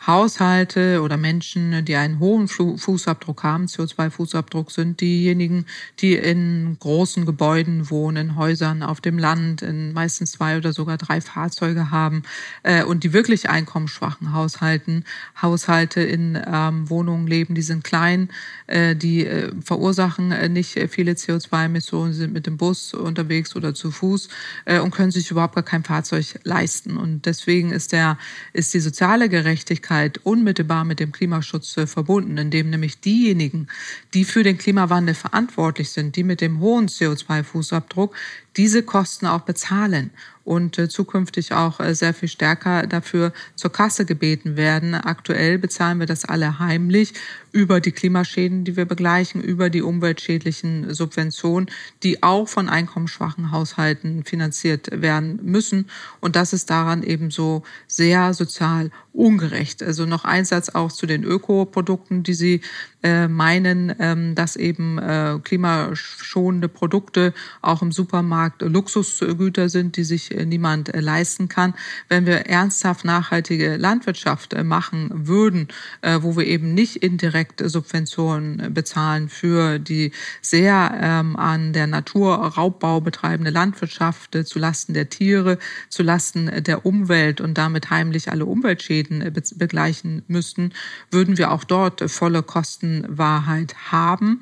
Haushalte oder Menschen, die einen hohen Fußabdruck haben, CO2-Fußabdruck, sind diejenigen, die in großen Gebäuden wohnen, Häusern auf dem Land, in meistens zwei oder sogar drei Fahrzeuge haben äh, und die wirklich einkommensschwachen Haushalten, Haushalte in ähm, Wohnungen leben, die sind klein, äh, die äh, verursachen äh, nicht viele CO2-Emissionen, sind mit dem Bus unterwegs oder zu Fuß äh, und können sich überhaupt gar kein Fahrzeug leisten. Und deswegen ist der, ist die soziale Gerechtigkeit Gerechtigkeit unmittelbar mit dem Klimaschutz äh, verbunden, indem nämlich diejenigen, die für den Klimawandel verantwortlich sind, die mit dem hohen CO2-Fußabdruck, diese Kosten auch bezahlen und äh, zukünftig auch äh, sehr viel stärker dafür zur Kasse gebeten werden. Aktuell bezahlen wir das alle heimlich über die Klimaschäden, die wir begleichen, über die umweltschädlichen Subventionen, die auch von einkommensschwachen Haushalten finanziert werden müssen. Und das ist daran eben so sehr sozial ungerecht. Also noch ein Satz auch zu den Ökoprodukten, die Sie äh, meinen, ähm, dass eben äh, klimaschonende Produkte auch im Supermarkt Luxusgüter sind, die sich äh, niemand äh, leisten kann. Wenn wir ernsthaft nachhaltige Landwirtschaft äh, machen würden, wo wir eben nicht indirekt Subventionen bezahlen für die sehr ähm, an der Natur Raubbau betreibende Landwirtschaft zu Lasten der Tiere, zu Lasten der Umwelt und damit heimlich alle Umweltschäden begleichen müssten, würden wir auch dort volle Kostenwahrheit haben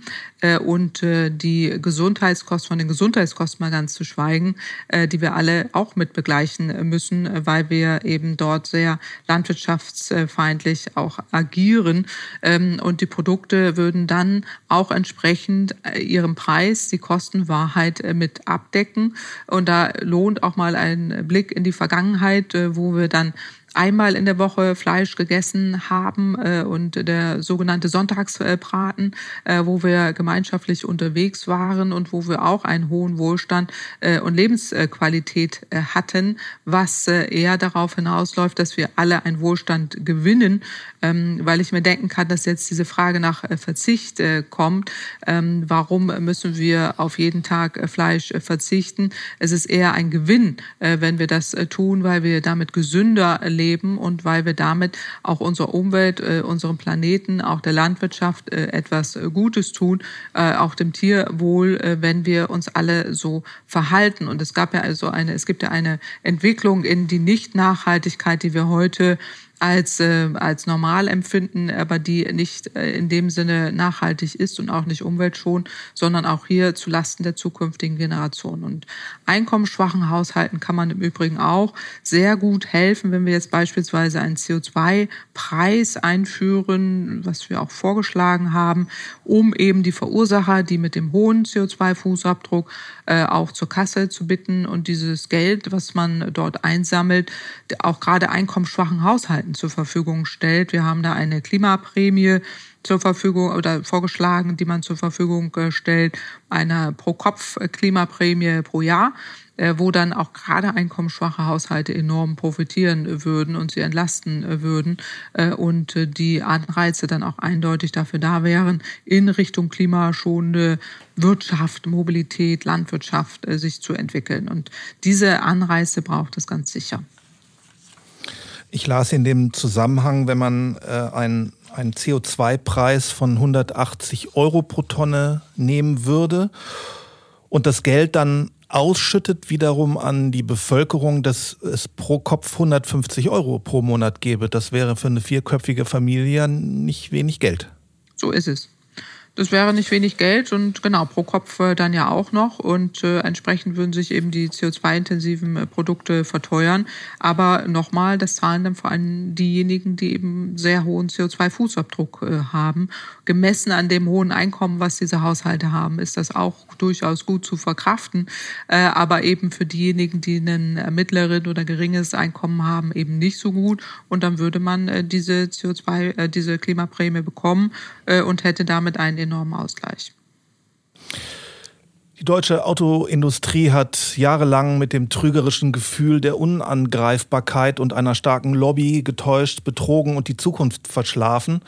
und die Gesundheitskosten von den Gesundheitskosten mal ganz zu schweigen, die wir alle auch mit begleichen müssen, weil wir eben dort sehr landwirtschaftsfeindlich auch agieren. Ähm, und die Produkte würden dann auch entsprechend äh, ihrem Preis die Kostenwahrheit äh, mit abdecken. Und da lohnt auch mal ein Blick in die Vergangenheit, äh, wo wir dann einmal in der Woche Fleisch gegessen haben äh, und der sogenannte Sonntagsbraten, äh, wo wir gemeinschaftlich unterwegs waren und wo wir auch einen hohen Wohlstand äh, und Lebensqualität äh, hatten, was äh, eher darauf hinausläuft, dass wir alle einen Wohlstand gewinnen, ähm, weil ich mir denken kann, dass jetzt diese Frage nach äh, Verzicht kommt. Ähm, warum müssen wir auf jeden Tag Fleisch verzichten? Es ist eher ein Gewinn, wenn wir das tun, weil wir damit gesünder leben leben und weil wir damit auch unserer Umwelt, unserem Planeten, auch der Landwirtschaft etwas Gutes tun, auch dem Tierwohl, wenn wir uns alle so verhalten. Und es gab ja also eine, es gibt ja eine Entwicklung in die Nicht-Nachhaltigkeit, die wir heute als, äh, als normal empfinden, aber die nicht äh, in dem Sinne nachhaltig ist und auch nicht umweltschonend, sondern auch hier zu Lasten der zukünftigen Generationen. Und einkommensschwachen Haushalten kann man im Übrigen auch sehr gut helfen, wenn wir jetzt beispielsweise einen CO2-Preis einführen, was wir auch vorgeschlagen haben, um eben die Verursacher, die mit dem hohen CO2-Fußabdruck äh, auch zur Kasse zu bitten und dieses Geld, was man dort einsammelt, auch gerade einkommensschwachen Haushalten zur Verfügung stellt. Wir haben da eine Klimaprämie zur Verfügung oder vorgeschlagen, die man zur Verfügung äh, stellt, eine Pro-Kopf-Klimaprämie pro Jahr. Äh, wo dann auch gerade einkommensschwache Haushalte enorm profitieren würden und sie entlasten äh, würden und die Anreize dann auch eindeutig dafür da wären, in Richtung klimaschonende Wirtschaft, Mobilität, Landwirtschaft sich zu entwickeln. Und diese Anreize braucht es ganz sicher. Ich las in dem Zusammenhang, wenn man einen, einen CO2-Preis von 180 Euro pro Tonne nehmen würde und das Geld dann ausschüttet wiederum an die Bevölkerung, dass es pro Kopf 150 Euro pro Monat gäbe. Das wäre für eine vierköpfige Familie nicht wenig Geld. So ist es. Das wäre nicht wenig Geld und genau, pro Kopf äh, dann ja auch noch. Und äh, entsprechend würden sich eben die CO2-intensiven äh, Produkte verteuern. Aber nochmal, das zahlen dann vor allem diejenigen, die eben sehr hohen CO2-Fußabdruck äh, haben. Gemessen an dem hohen Einkommen, was diese Haushalte haben, ist das auch durchaus gut zu verkraften. Äh, aber eben für diejenigen, die ein äh, mittleren oder geringes Einkommen haben, eben nicht so gut. Und dann würde man äh, diese CO2, äh, diese Klimaprämie bekommen und hätte damit einen enormen Ausgleich. Die deutsche Autoindustrie hat jahrelang mit dem trügerischen Gefühl der Unangreifbarkeit und einer starken Lobby getäuscht, betrogen und die Zukunft verschlafen.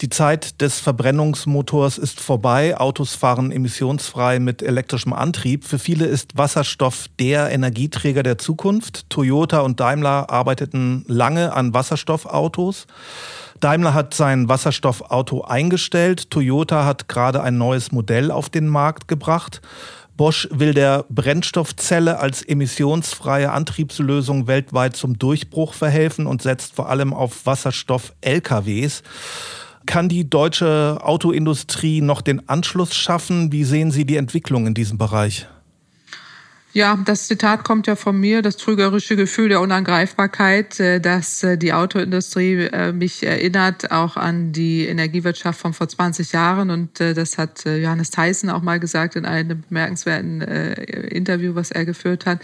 Die Zeit des Verbrennungsmotors ist vorbei. Autos fahren emissionsfrei mit elektrischem Antrieb. Für viele ist Wasserstoff der Energieträger der Zukunft. Toyota und Daimler arbeiteten lange an Wasserstoffautos. Daimler hat sein Wasserstoffauto eingestellt. Toyota hat gerade ein neues Modell auf den Markt gebracht. Bosch will der Brennstoffzelle als emissionsfreie Antriebslösung weltweit zum Durchbruch verhelfen und setzt vor allem auf Wasserstoff-LKWs. Kann die deutsche Autoindustrie noch den Anschluss schaffen? Wie sehen Sie die Entwicklung in diesem Bereich? Ja, das Zitat kommt ja von mir, das trügerische Gefühl der Unangreifbarkeit, äh, dass äh, die Autoindustrie äh, mich erinnert auch an die Energiewirtschaft von vor 20 Jahren. Und das hat Johannes Theissen auch mal gesagt in einem bemerkenswerten Interview, was er geführt hat.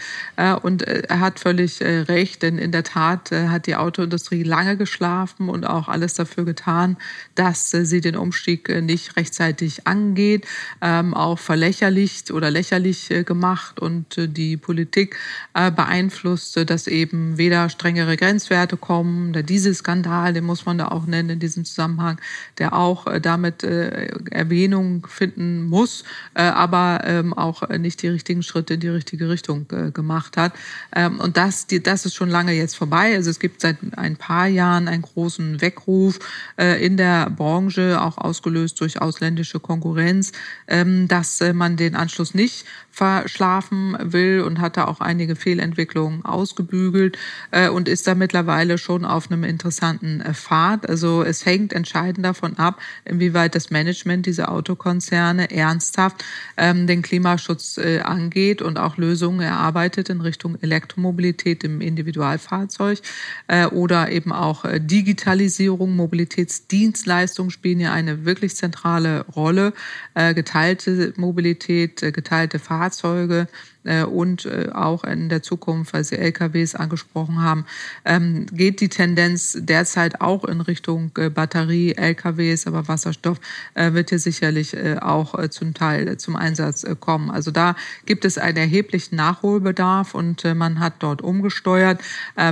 Und er hat völlig recht, denn in der Tat hat die Autoindustrie lange geschlafen und auch alles dafür getan, dass sie den Umstieg nicht rechtzeitig angeht, ähm, auch verlächerlicht oder lächerlich gemacht und die Politik äh, beeinflusste, dass eben weder strengere Grenzwerte kommen, der Dieselskandal, den muss man da auch nennen in diesem Zusammenhang, der auch äh, damit äh, Erwähnung finden muss, aber ähm, auch nicht die richtigen Schritte in die richtige Richtung gemacht hat. Ähm, und das, das ist schon lange jetzt vorbei. Also es gibt seit ein paar Jahren einen großen Weckruf in der Branche, auch ausgelöst durch ausländische Konkurrenz, ähm, dass man den Anschluss nicht verschlafen will und hat da auch einige Fehlentwicklungen ausgebügelt äh, und ist da mittlerweile schon auf einem interessanten äh, Pfad. Also es hängt entscheidend davon ab, inwieweit das Management dieser Autokonzerne ernsthaft ähm, den Klimaschutz äh, angeht und auch Lösungen erarbeitet in Richtung Elektromobilität im Individualfahrzeug äh, oder eben auch äh, Digitalisierung, Mobilitätsdienstleistungen spielen ja eine wirklich zentrale Rolle. Äh, geteilte Mobilität, geteilte Fahrzeuge äh, und äh, auch in der Zukunft, weil Sie LKWs angesprochen haben, ähm, geht die Tendenz derzeit auch in Richtung äh, Batterie, LKWs, aber Wasserstoff wird hier sicherlich auch zum Teil zum Einsatz kommen. Also da gibt es einen erheblichen Nachholbedarf und man hat dort umgesteuert.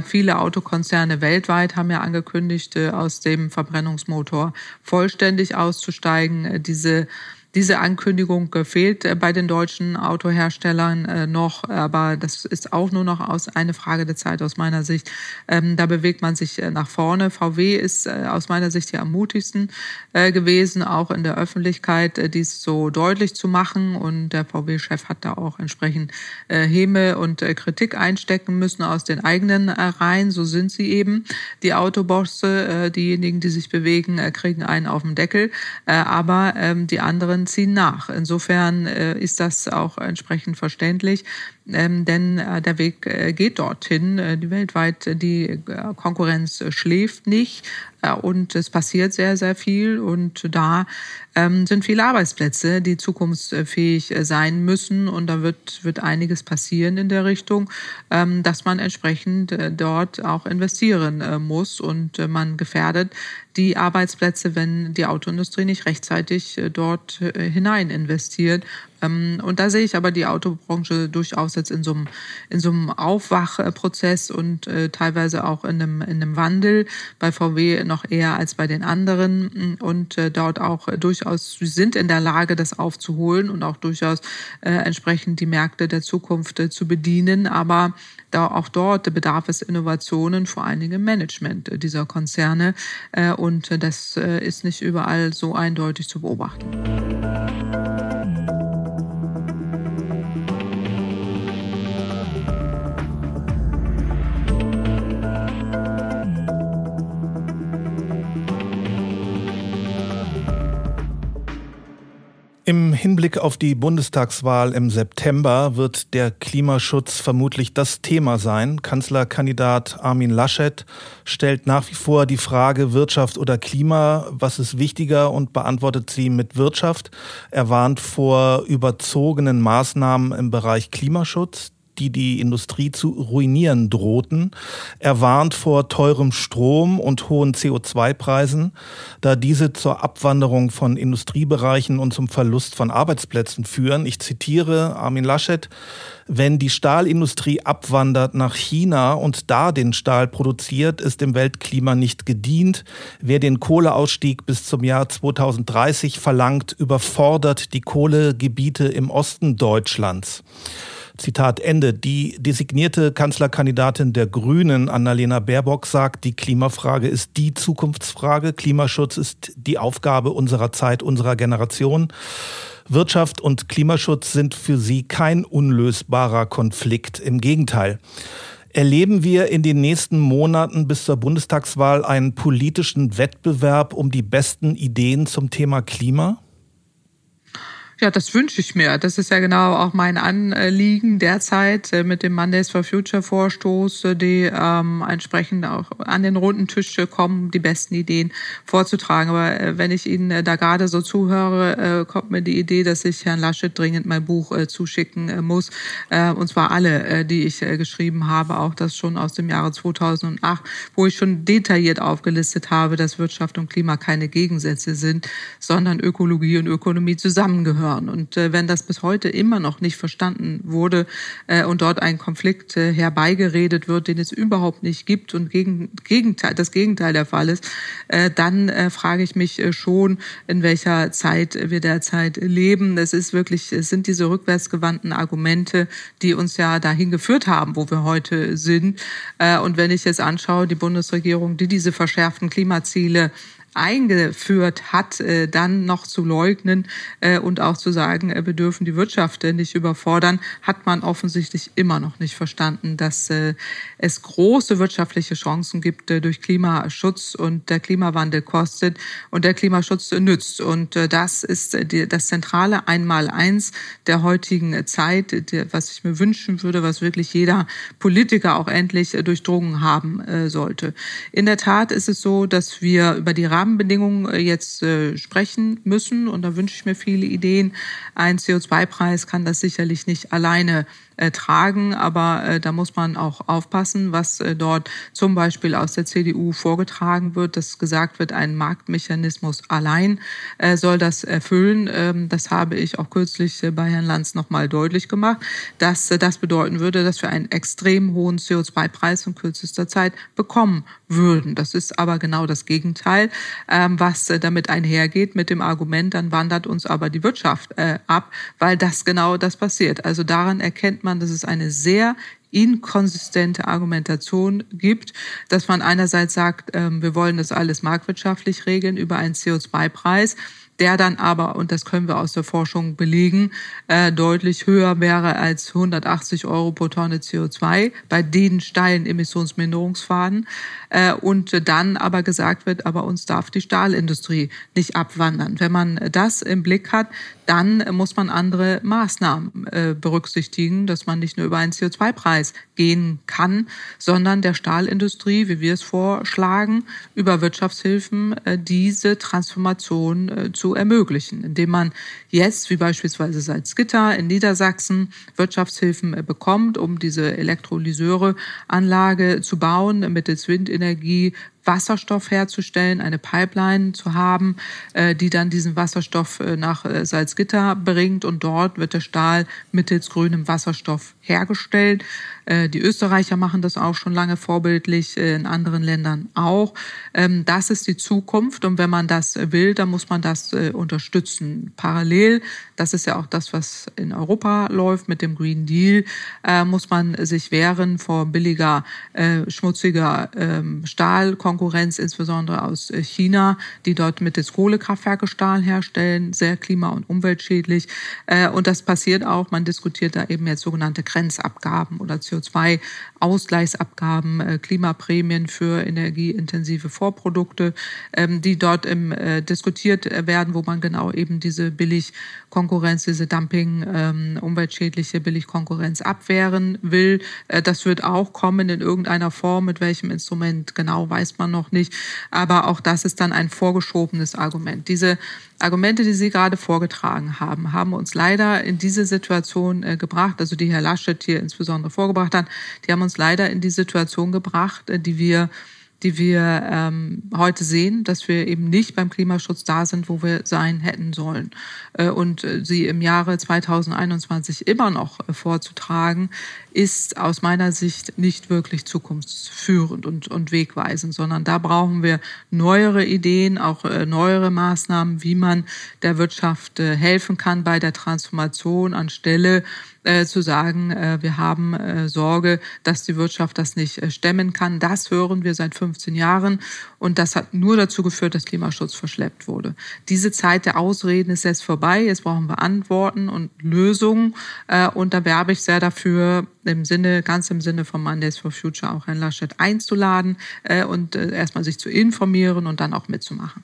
Viele Autokonzerne weltweit haben ja angekündigt, aus dem Verbrennungsmotor vollständig auszusteigen. Diese Diese Ankündigung fehlt bei den deutschen Autoherstellern noch, aber das ist auch nur noch aus eine Frage der Zeit aus meiner Sicht. Ähm, da bewegt man sich nach vorne. VW ist aus meiner Sicht die am mutigsten gewesen, auch in der Öffentlichkeit dies so deutlich zu machen. Und der VW-Chef hat da auch entsprechend Häme und Kritik einstecken müssen aus den eigenen Reihen. So sind sie eben. Die Autobosse, diejenigen, die sich bewegen, kriegen einen auf den Deckel. Aber ähm, die anderen ziehen nach. Insofern ist das auch entsprechend verständlich ähm, denn äh, der Weg äh, geht dorthin. Äh, die weltweit die äh, Konkurrenz schläft nicht äh, und es passiert sehr, sehr viel. Und da ähm, sind viele Arbeitsplätze, die zukunftsfähig äh, sein müssen. Und da wird, wird einiges passieren in der Richtung, ähm, dass man entsprechend dort auch investieren muss. Und man gefährdet die Arbeitsplätze, wenn die Autoindustrie nicht rechtzeitig dort hinein investiert und da sehe ich aber die Autobranche durchaus jetzt in so einem, in so einem Aufwachprozess und äh, teilweise auch in einem, in einem Wandel. Bei VW noch eher als bei den anderen und äh, dort auch durchaus, sind in der Lage, das aufzuholen und auch durchaus äh, entsprechend die Märkte der Zukunft zu bedienen. Aber da auch dort bedarf es Innovationen, vor allen Dingen im Management dieser Konzerne. Und das ist nicht überall so eindeutig zu beobachten. Im Hinblick auf die Bundestagswahl im September wird der Klimaschutz vermutlich das Thema sein. Kanzlerkandidat Armin Laschet stellt nach wie vor die Frage Wirtschaft oder Klima, was ist wichtiger und beantwortet sie mit Wirtschaft. Er warnt vor überzogenen Maßnahmen im Bereich Klimaschutz die die Industrie zu ruinieren drohten. Er warnt vor teurem Strom und hohen CO2-Preisen, da diese zur Abwanderung von Industriebereichen und zum Verlust von Arbeitsplätzen führen. Ich zitiere Armin Laschet, wenn die Stahlindustrie abwandert nach China und da den Stahl produziert, ist dem Weltklima nicht gedient. Wer den Kohleausstieg bis zum Jahr 2030 verlangt, überfordert die Kohlegebiete im Osten Deutschlands. Zitat Ende. Die designierte Kanzlerkandidatin der Grünen, Annalena Baerbock, sagt, die Klimafrage ist die Zukunftsfrage. Klimaschutz ist die Aufgabe unserer Zeit, unserer Generation. Wirtschaft und Klimaschutz sind für sie kein unlösbarer Konflikt. Im Gegenteil. Erleben wir in den nächsten Monaten bis zur Bundestagswahl einen politischen Wettbewerb um die besten Ideen zum Thema Klima? Ja, das wünsche ich mir. Das ist ja genau auch mein Anliegen derzeit äh, mit dem Mondays for Future Vorstoß, äh, die ähm, entsprechend auch an den runden Tisch kommen, die besten Ideen vorzutragen. Aber äh, wenn ich Ihnen da gerade so zuhöre, äh, kommt mir die Idee, dass ich Herrn Laschet dringend mein Buch äh, zuschicken äh, muss. Äh, und zwar alle, äh, die ich äh, geschrieben habe, auch das schon aus dem Jahre 2008, wo ich schon detailliert aufgelistet habe, dass Wirtschaft und Klima keine Gegensätze sind, sondern Ökologie und Ökonomie zusammengehören hören. Und äh, wenn das bis heute immer noch nicht verstanden wurde äh, und dort ein Konflikt äh, herbeigeredet wird, den es überhaupt nicht gibt und gegen, Gegenteil, das Gegenteil der Fall ist, äh, dann äh, frage ich mich äh, schon, in welcher Zeit wir derzeit leben. Es ist wirklich, es sind diese rückwärtsgewandten Argumente, die uns ja dahin geführt haben, wo wir heute sind. Äh, und wenn ich jetzt anschaue, die Bundesregierung, die diese verschärften Klimaziele eingeführt hat, äh, dann noch zu leugnen äh, und auch zu sagen, äh, wir dürfen die Wirtschaft nicht überfordern, hat man offensichtlich immer noch nicht verstanden, dass es große wirtschaftliche Chancen gibt durch Klimaschutz und der Klimawandel kostet und der Klimaschutz nützt. Und das ist das zentrale Einmaleins der heutigen Zeit, was ich mir wünschen würde, was wirklich jeder Politiker auch endlich durchdrungen haben sollte. In der Tat ist es so, dass wir über die Rahmenbedingungen äh, jetzt äh, sprechen müssen. Und da wünsche ich mir viele Ideen. Ein CO2-Preis kann das sicherlich nicht alleine äh, tragen. Aber äh, da muss man auch aufpassen, was äh, dort zum Beispiel aus der CDU vorgetragen wird, dass gesagt wird, ein Marktmechanismus allein äh, soll das erfüllen. Ähm, das habe ich auch kürzlich äh, bei Herrn Lanz nochmal deutlich gemacht, dass das bedeuten würde, dass wir einen extrem hohen CO2-Preis in kürzester Zeit bekommen würden. Das ist aber genau das Gegenteil, ähm, was damit einhergeht mit dem Argument, dann wandert uns aber die Wirtschaft ab, weil das genau das passiert. Also daran erkennt man, dass es eine sehr inkonsistente Argumentation gibt, dass man einerseits sagt, ähm, wir wollen das alles marktwirtschaftlich regeln über einen CO2-Preis der dann aber, und das können wir aus der Forschung belegen, äh, deutlich höher wäre als 180 Euro pro Tonne CO2 bei den steilen Emissionsminderungsfaden. Äh, und dann aber gesagt wird, aber uns darf die Stahlindustrie nicht abwandern. Wenn man das im Blick hat, dann muss man andere Maßnahmen äh, berücksichtigen, dass man nicht nur über einen CO2-Preis gehen kann, sondern der Stahlindustrie, wie wir es vorschlagen, über Wirtschaftshilfen äh, diese Transformation äh, zu ermöglichen, indem man jetzt, wie beispielsweise Salzgitter in Niedersachsen, Wirtschaftshilfen äh, bekommt, um diese Elektrolyseure-Anlage zu bauen, mittels Windenergie Wasserstoff herzustellen, eine Pipeline zu haben, äh, die dann diesen Wasserstoff äh, nach äh, Salzgitter bringt und dort wird der Stahl mittels grünem Wasserstoff hergestellt. Die Österreicher machen das auch schon lange vorbildlich, in anderen Ländern auch. Ähm, das ist die Zukunft und wenn man das will, dann muss man das unterstützen. Parallel, das ist ja auch das, was in Europa läuft mit dem Green Deal, muss man sich wehren vor billiger, schmutziger ähm, Stahl Konkurrenz, insbesondere aus äh, China, die dort mittels Kohlekraftwerke Stahl herstellen, sehr klima- und umweltschädlich. Äh, und das passiert auch, man diskutiert da eben jetzt sogenannte Grenzabgaben oder CO2-Ausgleichsabgaben, äh, Klimaprämien für energieintensive Vorprodukte, ähm, die dort im, diskutiert werden, wo man genau eben diese Billigkonkurrenz, diese Dumping, ähm, umweltschädliche Billigkonkurrenz abwehren will. Das wird auch kommen in irgendeiner Form, mit welchem Instrument genau weiß man noch nicht. Aber auch das ist dann ein vorgeschobenes Argument. Diese Argumente, die Sie gerade vorgetragen haben, haben uns leider in diese Situation äh, gebracht, also die Herr Laschet hier insbesondere vorgebracht hat, die haben uns leider in die Situation gebracht, äh, die wir die wir ähm, heute sehen, dass wir eben nicht beim Klimaschutz da sind, wo wir sein hätten sollen. Äh, und äh, sie im Jahre 2021 immer noch äh, vorzutragen, ist aus meiner Sicht nicht wirklich zukunftsführend und, und wegweisend, sondern da brauchen wir neuere Ideen, auch äh, neuere Maßnahmen, wie man der Wirtschaft helfen kann bei der Transformation anstelle äh, zu sagen, äh, wir haben äh, Sorge, dass die Wirtschaft das nicht äh, stemmen kann. Das hören wir seit 15 Jahren und das hat nur dazu geführt, dass Klimaschutz verschleppt wurde. Diese Zeit der Ausreden ist jetzt vorbei. Jetzt brauchen wir Antworten und Lösungen äh, und da werbe ich sehr dafür, im Sinne, ganz im Sinne von Mondays for Future auch Herrn Laschet einzuladen und erstmal sich zu informieren und dann auch mitzumachen.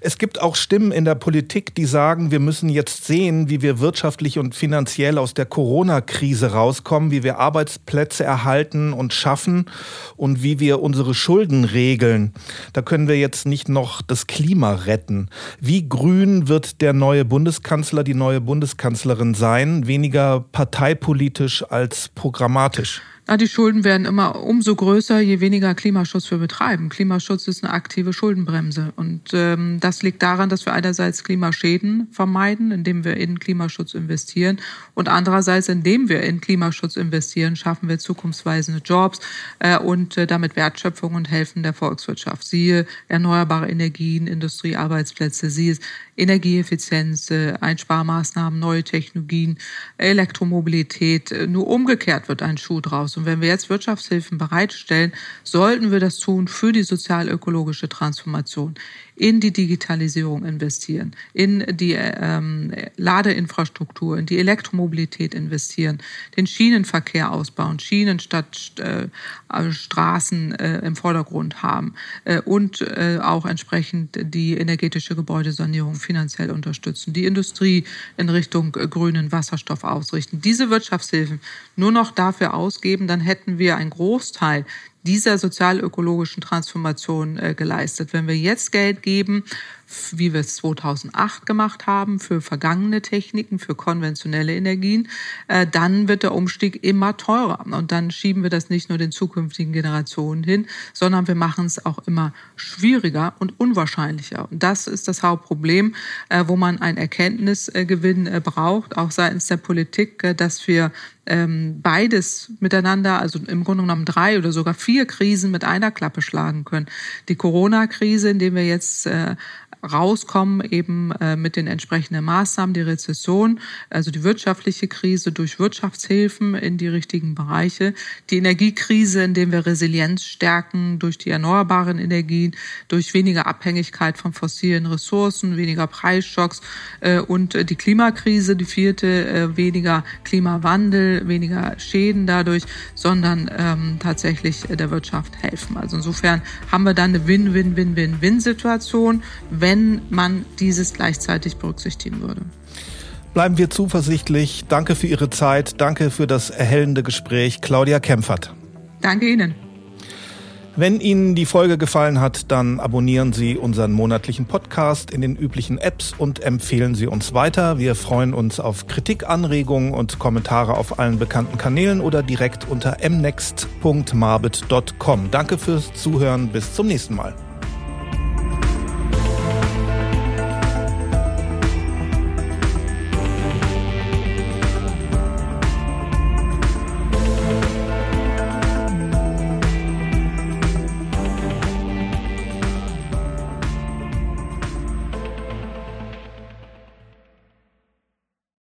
Es gibt auch Stimmen in der Politik, die sagen, wir müssen jetzt sehen, wie wir wirtschaftlich und finanziell aus der Corona-Krise rauskommen, wie wir Arbeitsplätze erhalten und schaffen und wie wir unsere Schulden regeln. Da können wir jetzt nicht noch das Klima retten. Wie grün wird der neue Bundeskanzler, die neue Bundeskanzlerin sein? Weniger parteipolitisch als programmatisch? Na, die Schulden werden immer umso größer, je weniger Klimaschutz wir betreiben. Klimaschutz ist eine aktive Schuldenbremse. Und ähm, das liegt daran, dass wir einerseits Klimaschäden vermeiden, indem wir in Klimaschutz investieren. Und andererseits, indem wir in Klimaschutz investieren, schaffen wir zukunftsweisende Jobs äh, und äh, damit Wertschöpfung und helfen der Volkswirtschaft. Siehe erneuerbare Energien, Industriearbeitsplätze, siehe Energieeffizienz, äh, Einsparmaßnahmen, neue Technologien, Elektromobilität. Nur umgekehrt wird ein Schuh draus. Und wenn wir jetzt Wirtschaftshilfen bereitstellen, sollten wir das tun für die sozial-ökologische Transformation in die Digitalisierung investieren, in die ähm, Ladeinfrastruktur, in die Elektromobilität investieren, den Schienenverkehr ausbauen, Schienen statt äh, Straßen äh, im Vordergrund haben äh, und äh, auch entsprechend die energetische Gebäudesanierung finanziell unterstützen, die Industrie in Richtung äh, grünen Wasserstoff ausrichten. Diese Wirtschaftshilfen nur noch dafür ausgeben, dann hätten wir einen Großteil dieser sozialökologischen Transformation äh, geleistet. Wenn wir jetzt Geld geben wie wir es 2008 gemacht haben, für vergangene Techniken, für konventionelle Energien, äh, dann wird der Umstieg immer teurer. Und dann schieben wir das nicht nur den zukünftigen Generationen hin, sondern wir machen es auch immer schwieriger und unwahrscheinlicher. Und das ist das Hauptproblem, äh, wo man einen Erkenntnisgewinn äh, braucht, auch seitens der Politik, dass wir ähm, beides miteinander, also im Grunde genommen drei oder sogar vier Krisen mit einer Klappe schlagen können. Die Corona-Krise, in der wir jetzt rauskommen, eben äh, mit den entsprechenden Maßnahmen, die Rezession, also die wirtschaftliche Krise durch Wirtschaftshilfen in die richtigen Bereiche, die Energiekrise, in der wir Resilienz stärken durch die erneuerbaren Energien, durch weniger Abhängigkeit von fossilen Ressourcen, weniger Preisschocks äh, und die Klimakrise, die vierte, äh, weniger Klimawandel, weniger Schäden dadurch, sondern ähm, tatsächlich der Wirtschaft helfen. Also insofern haben wir dann eine Win-Win-Win-Win-Win-Situation, wenn wenn man dieses gleichzeitig berücksichtigen würde. Bleiben wir zuversichtlich. Danke für Ihre Zeit. Danke für das erhellende Gespräch. Claudia Kempfert. Danke Ihnen. Wenn Ihnen die Folge gefallen hat, dann abonnieren Sie unseren monatlichen Podcast in den üblichen Apps und empfehlen Sie uns weiter. Wir freuen uns auf Kritik, Anregungen und Kommentare auf allen bekannten Kanälen oder direkt unter mnext.marbit.com. Danke fürs Zuhören. Bis zum nächsten Mal.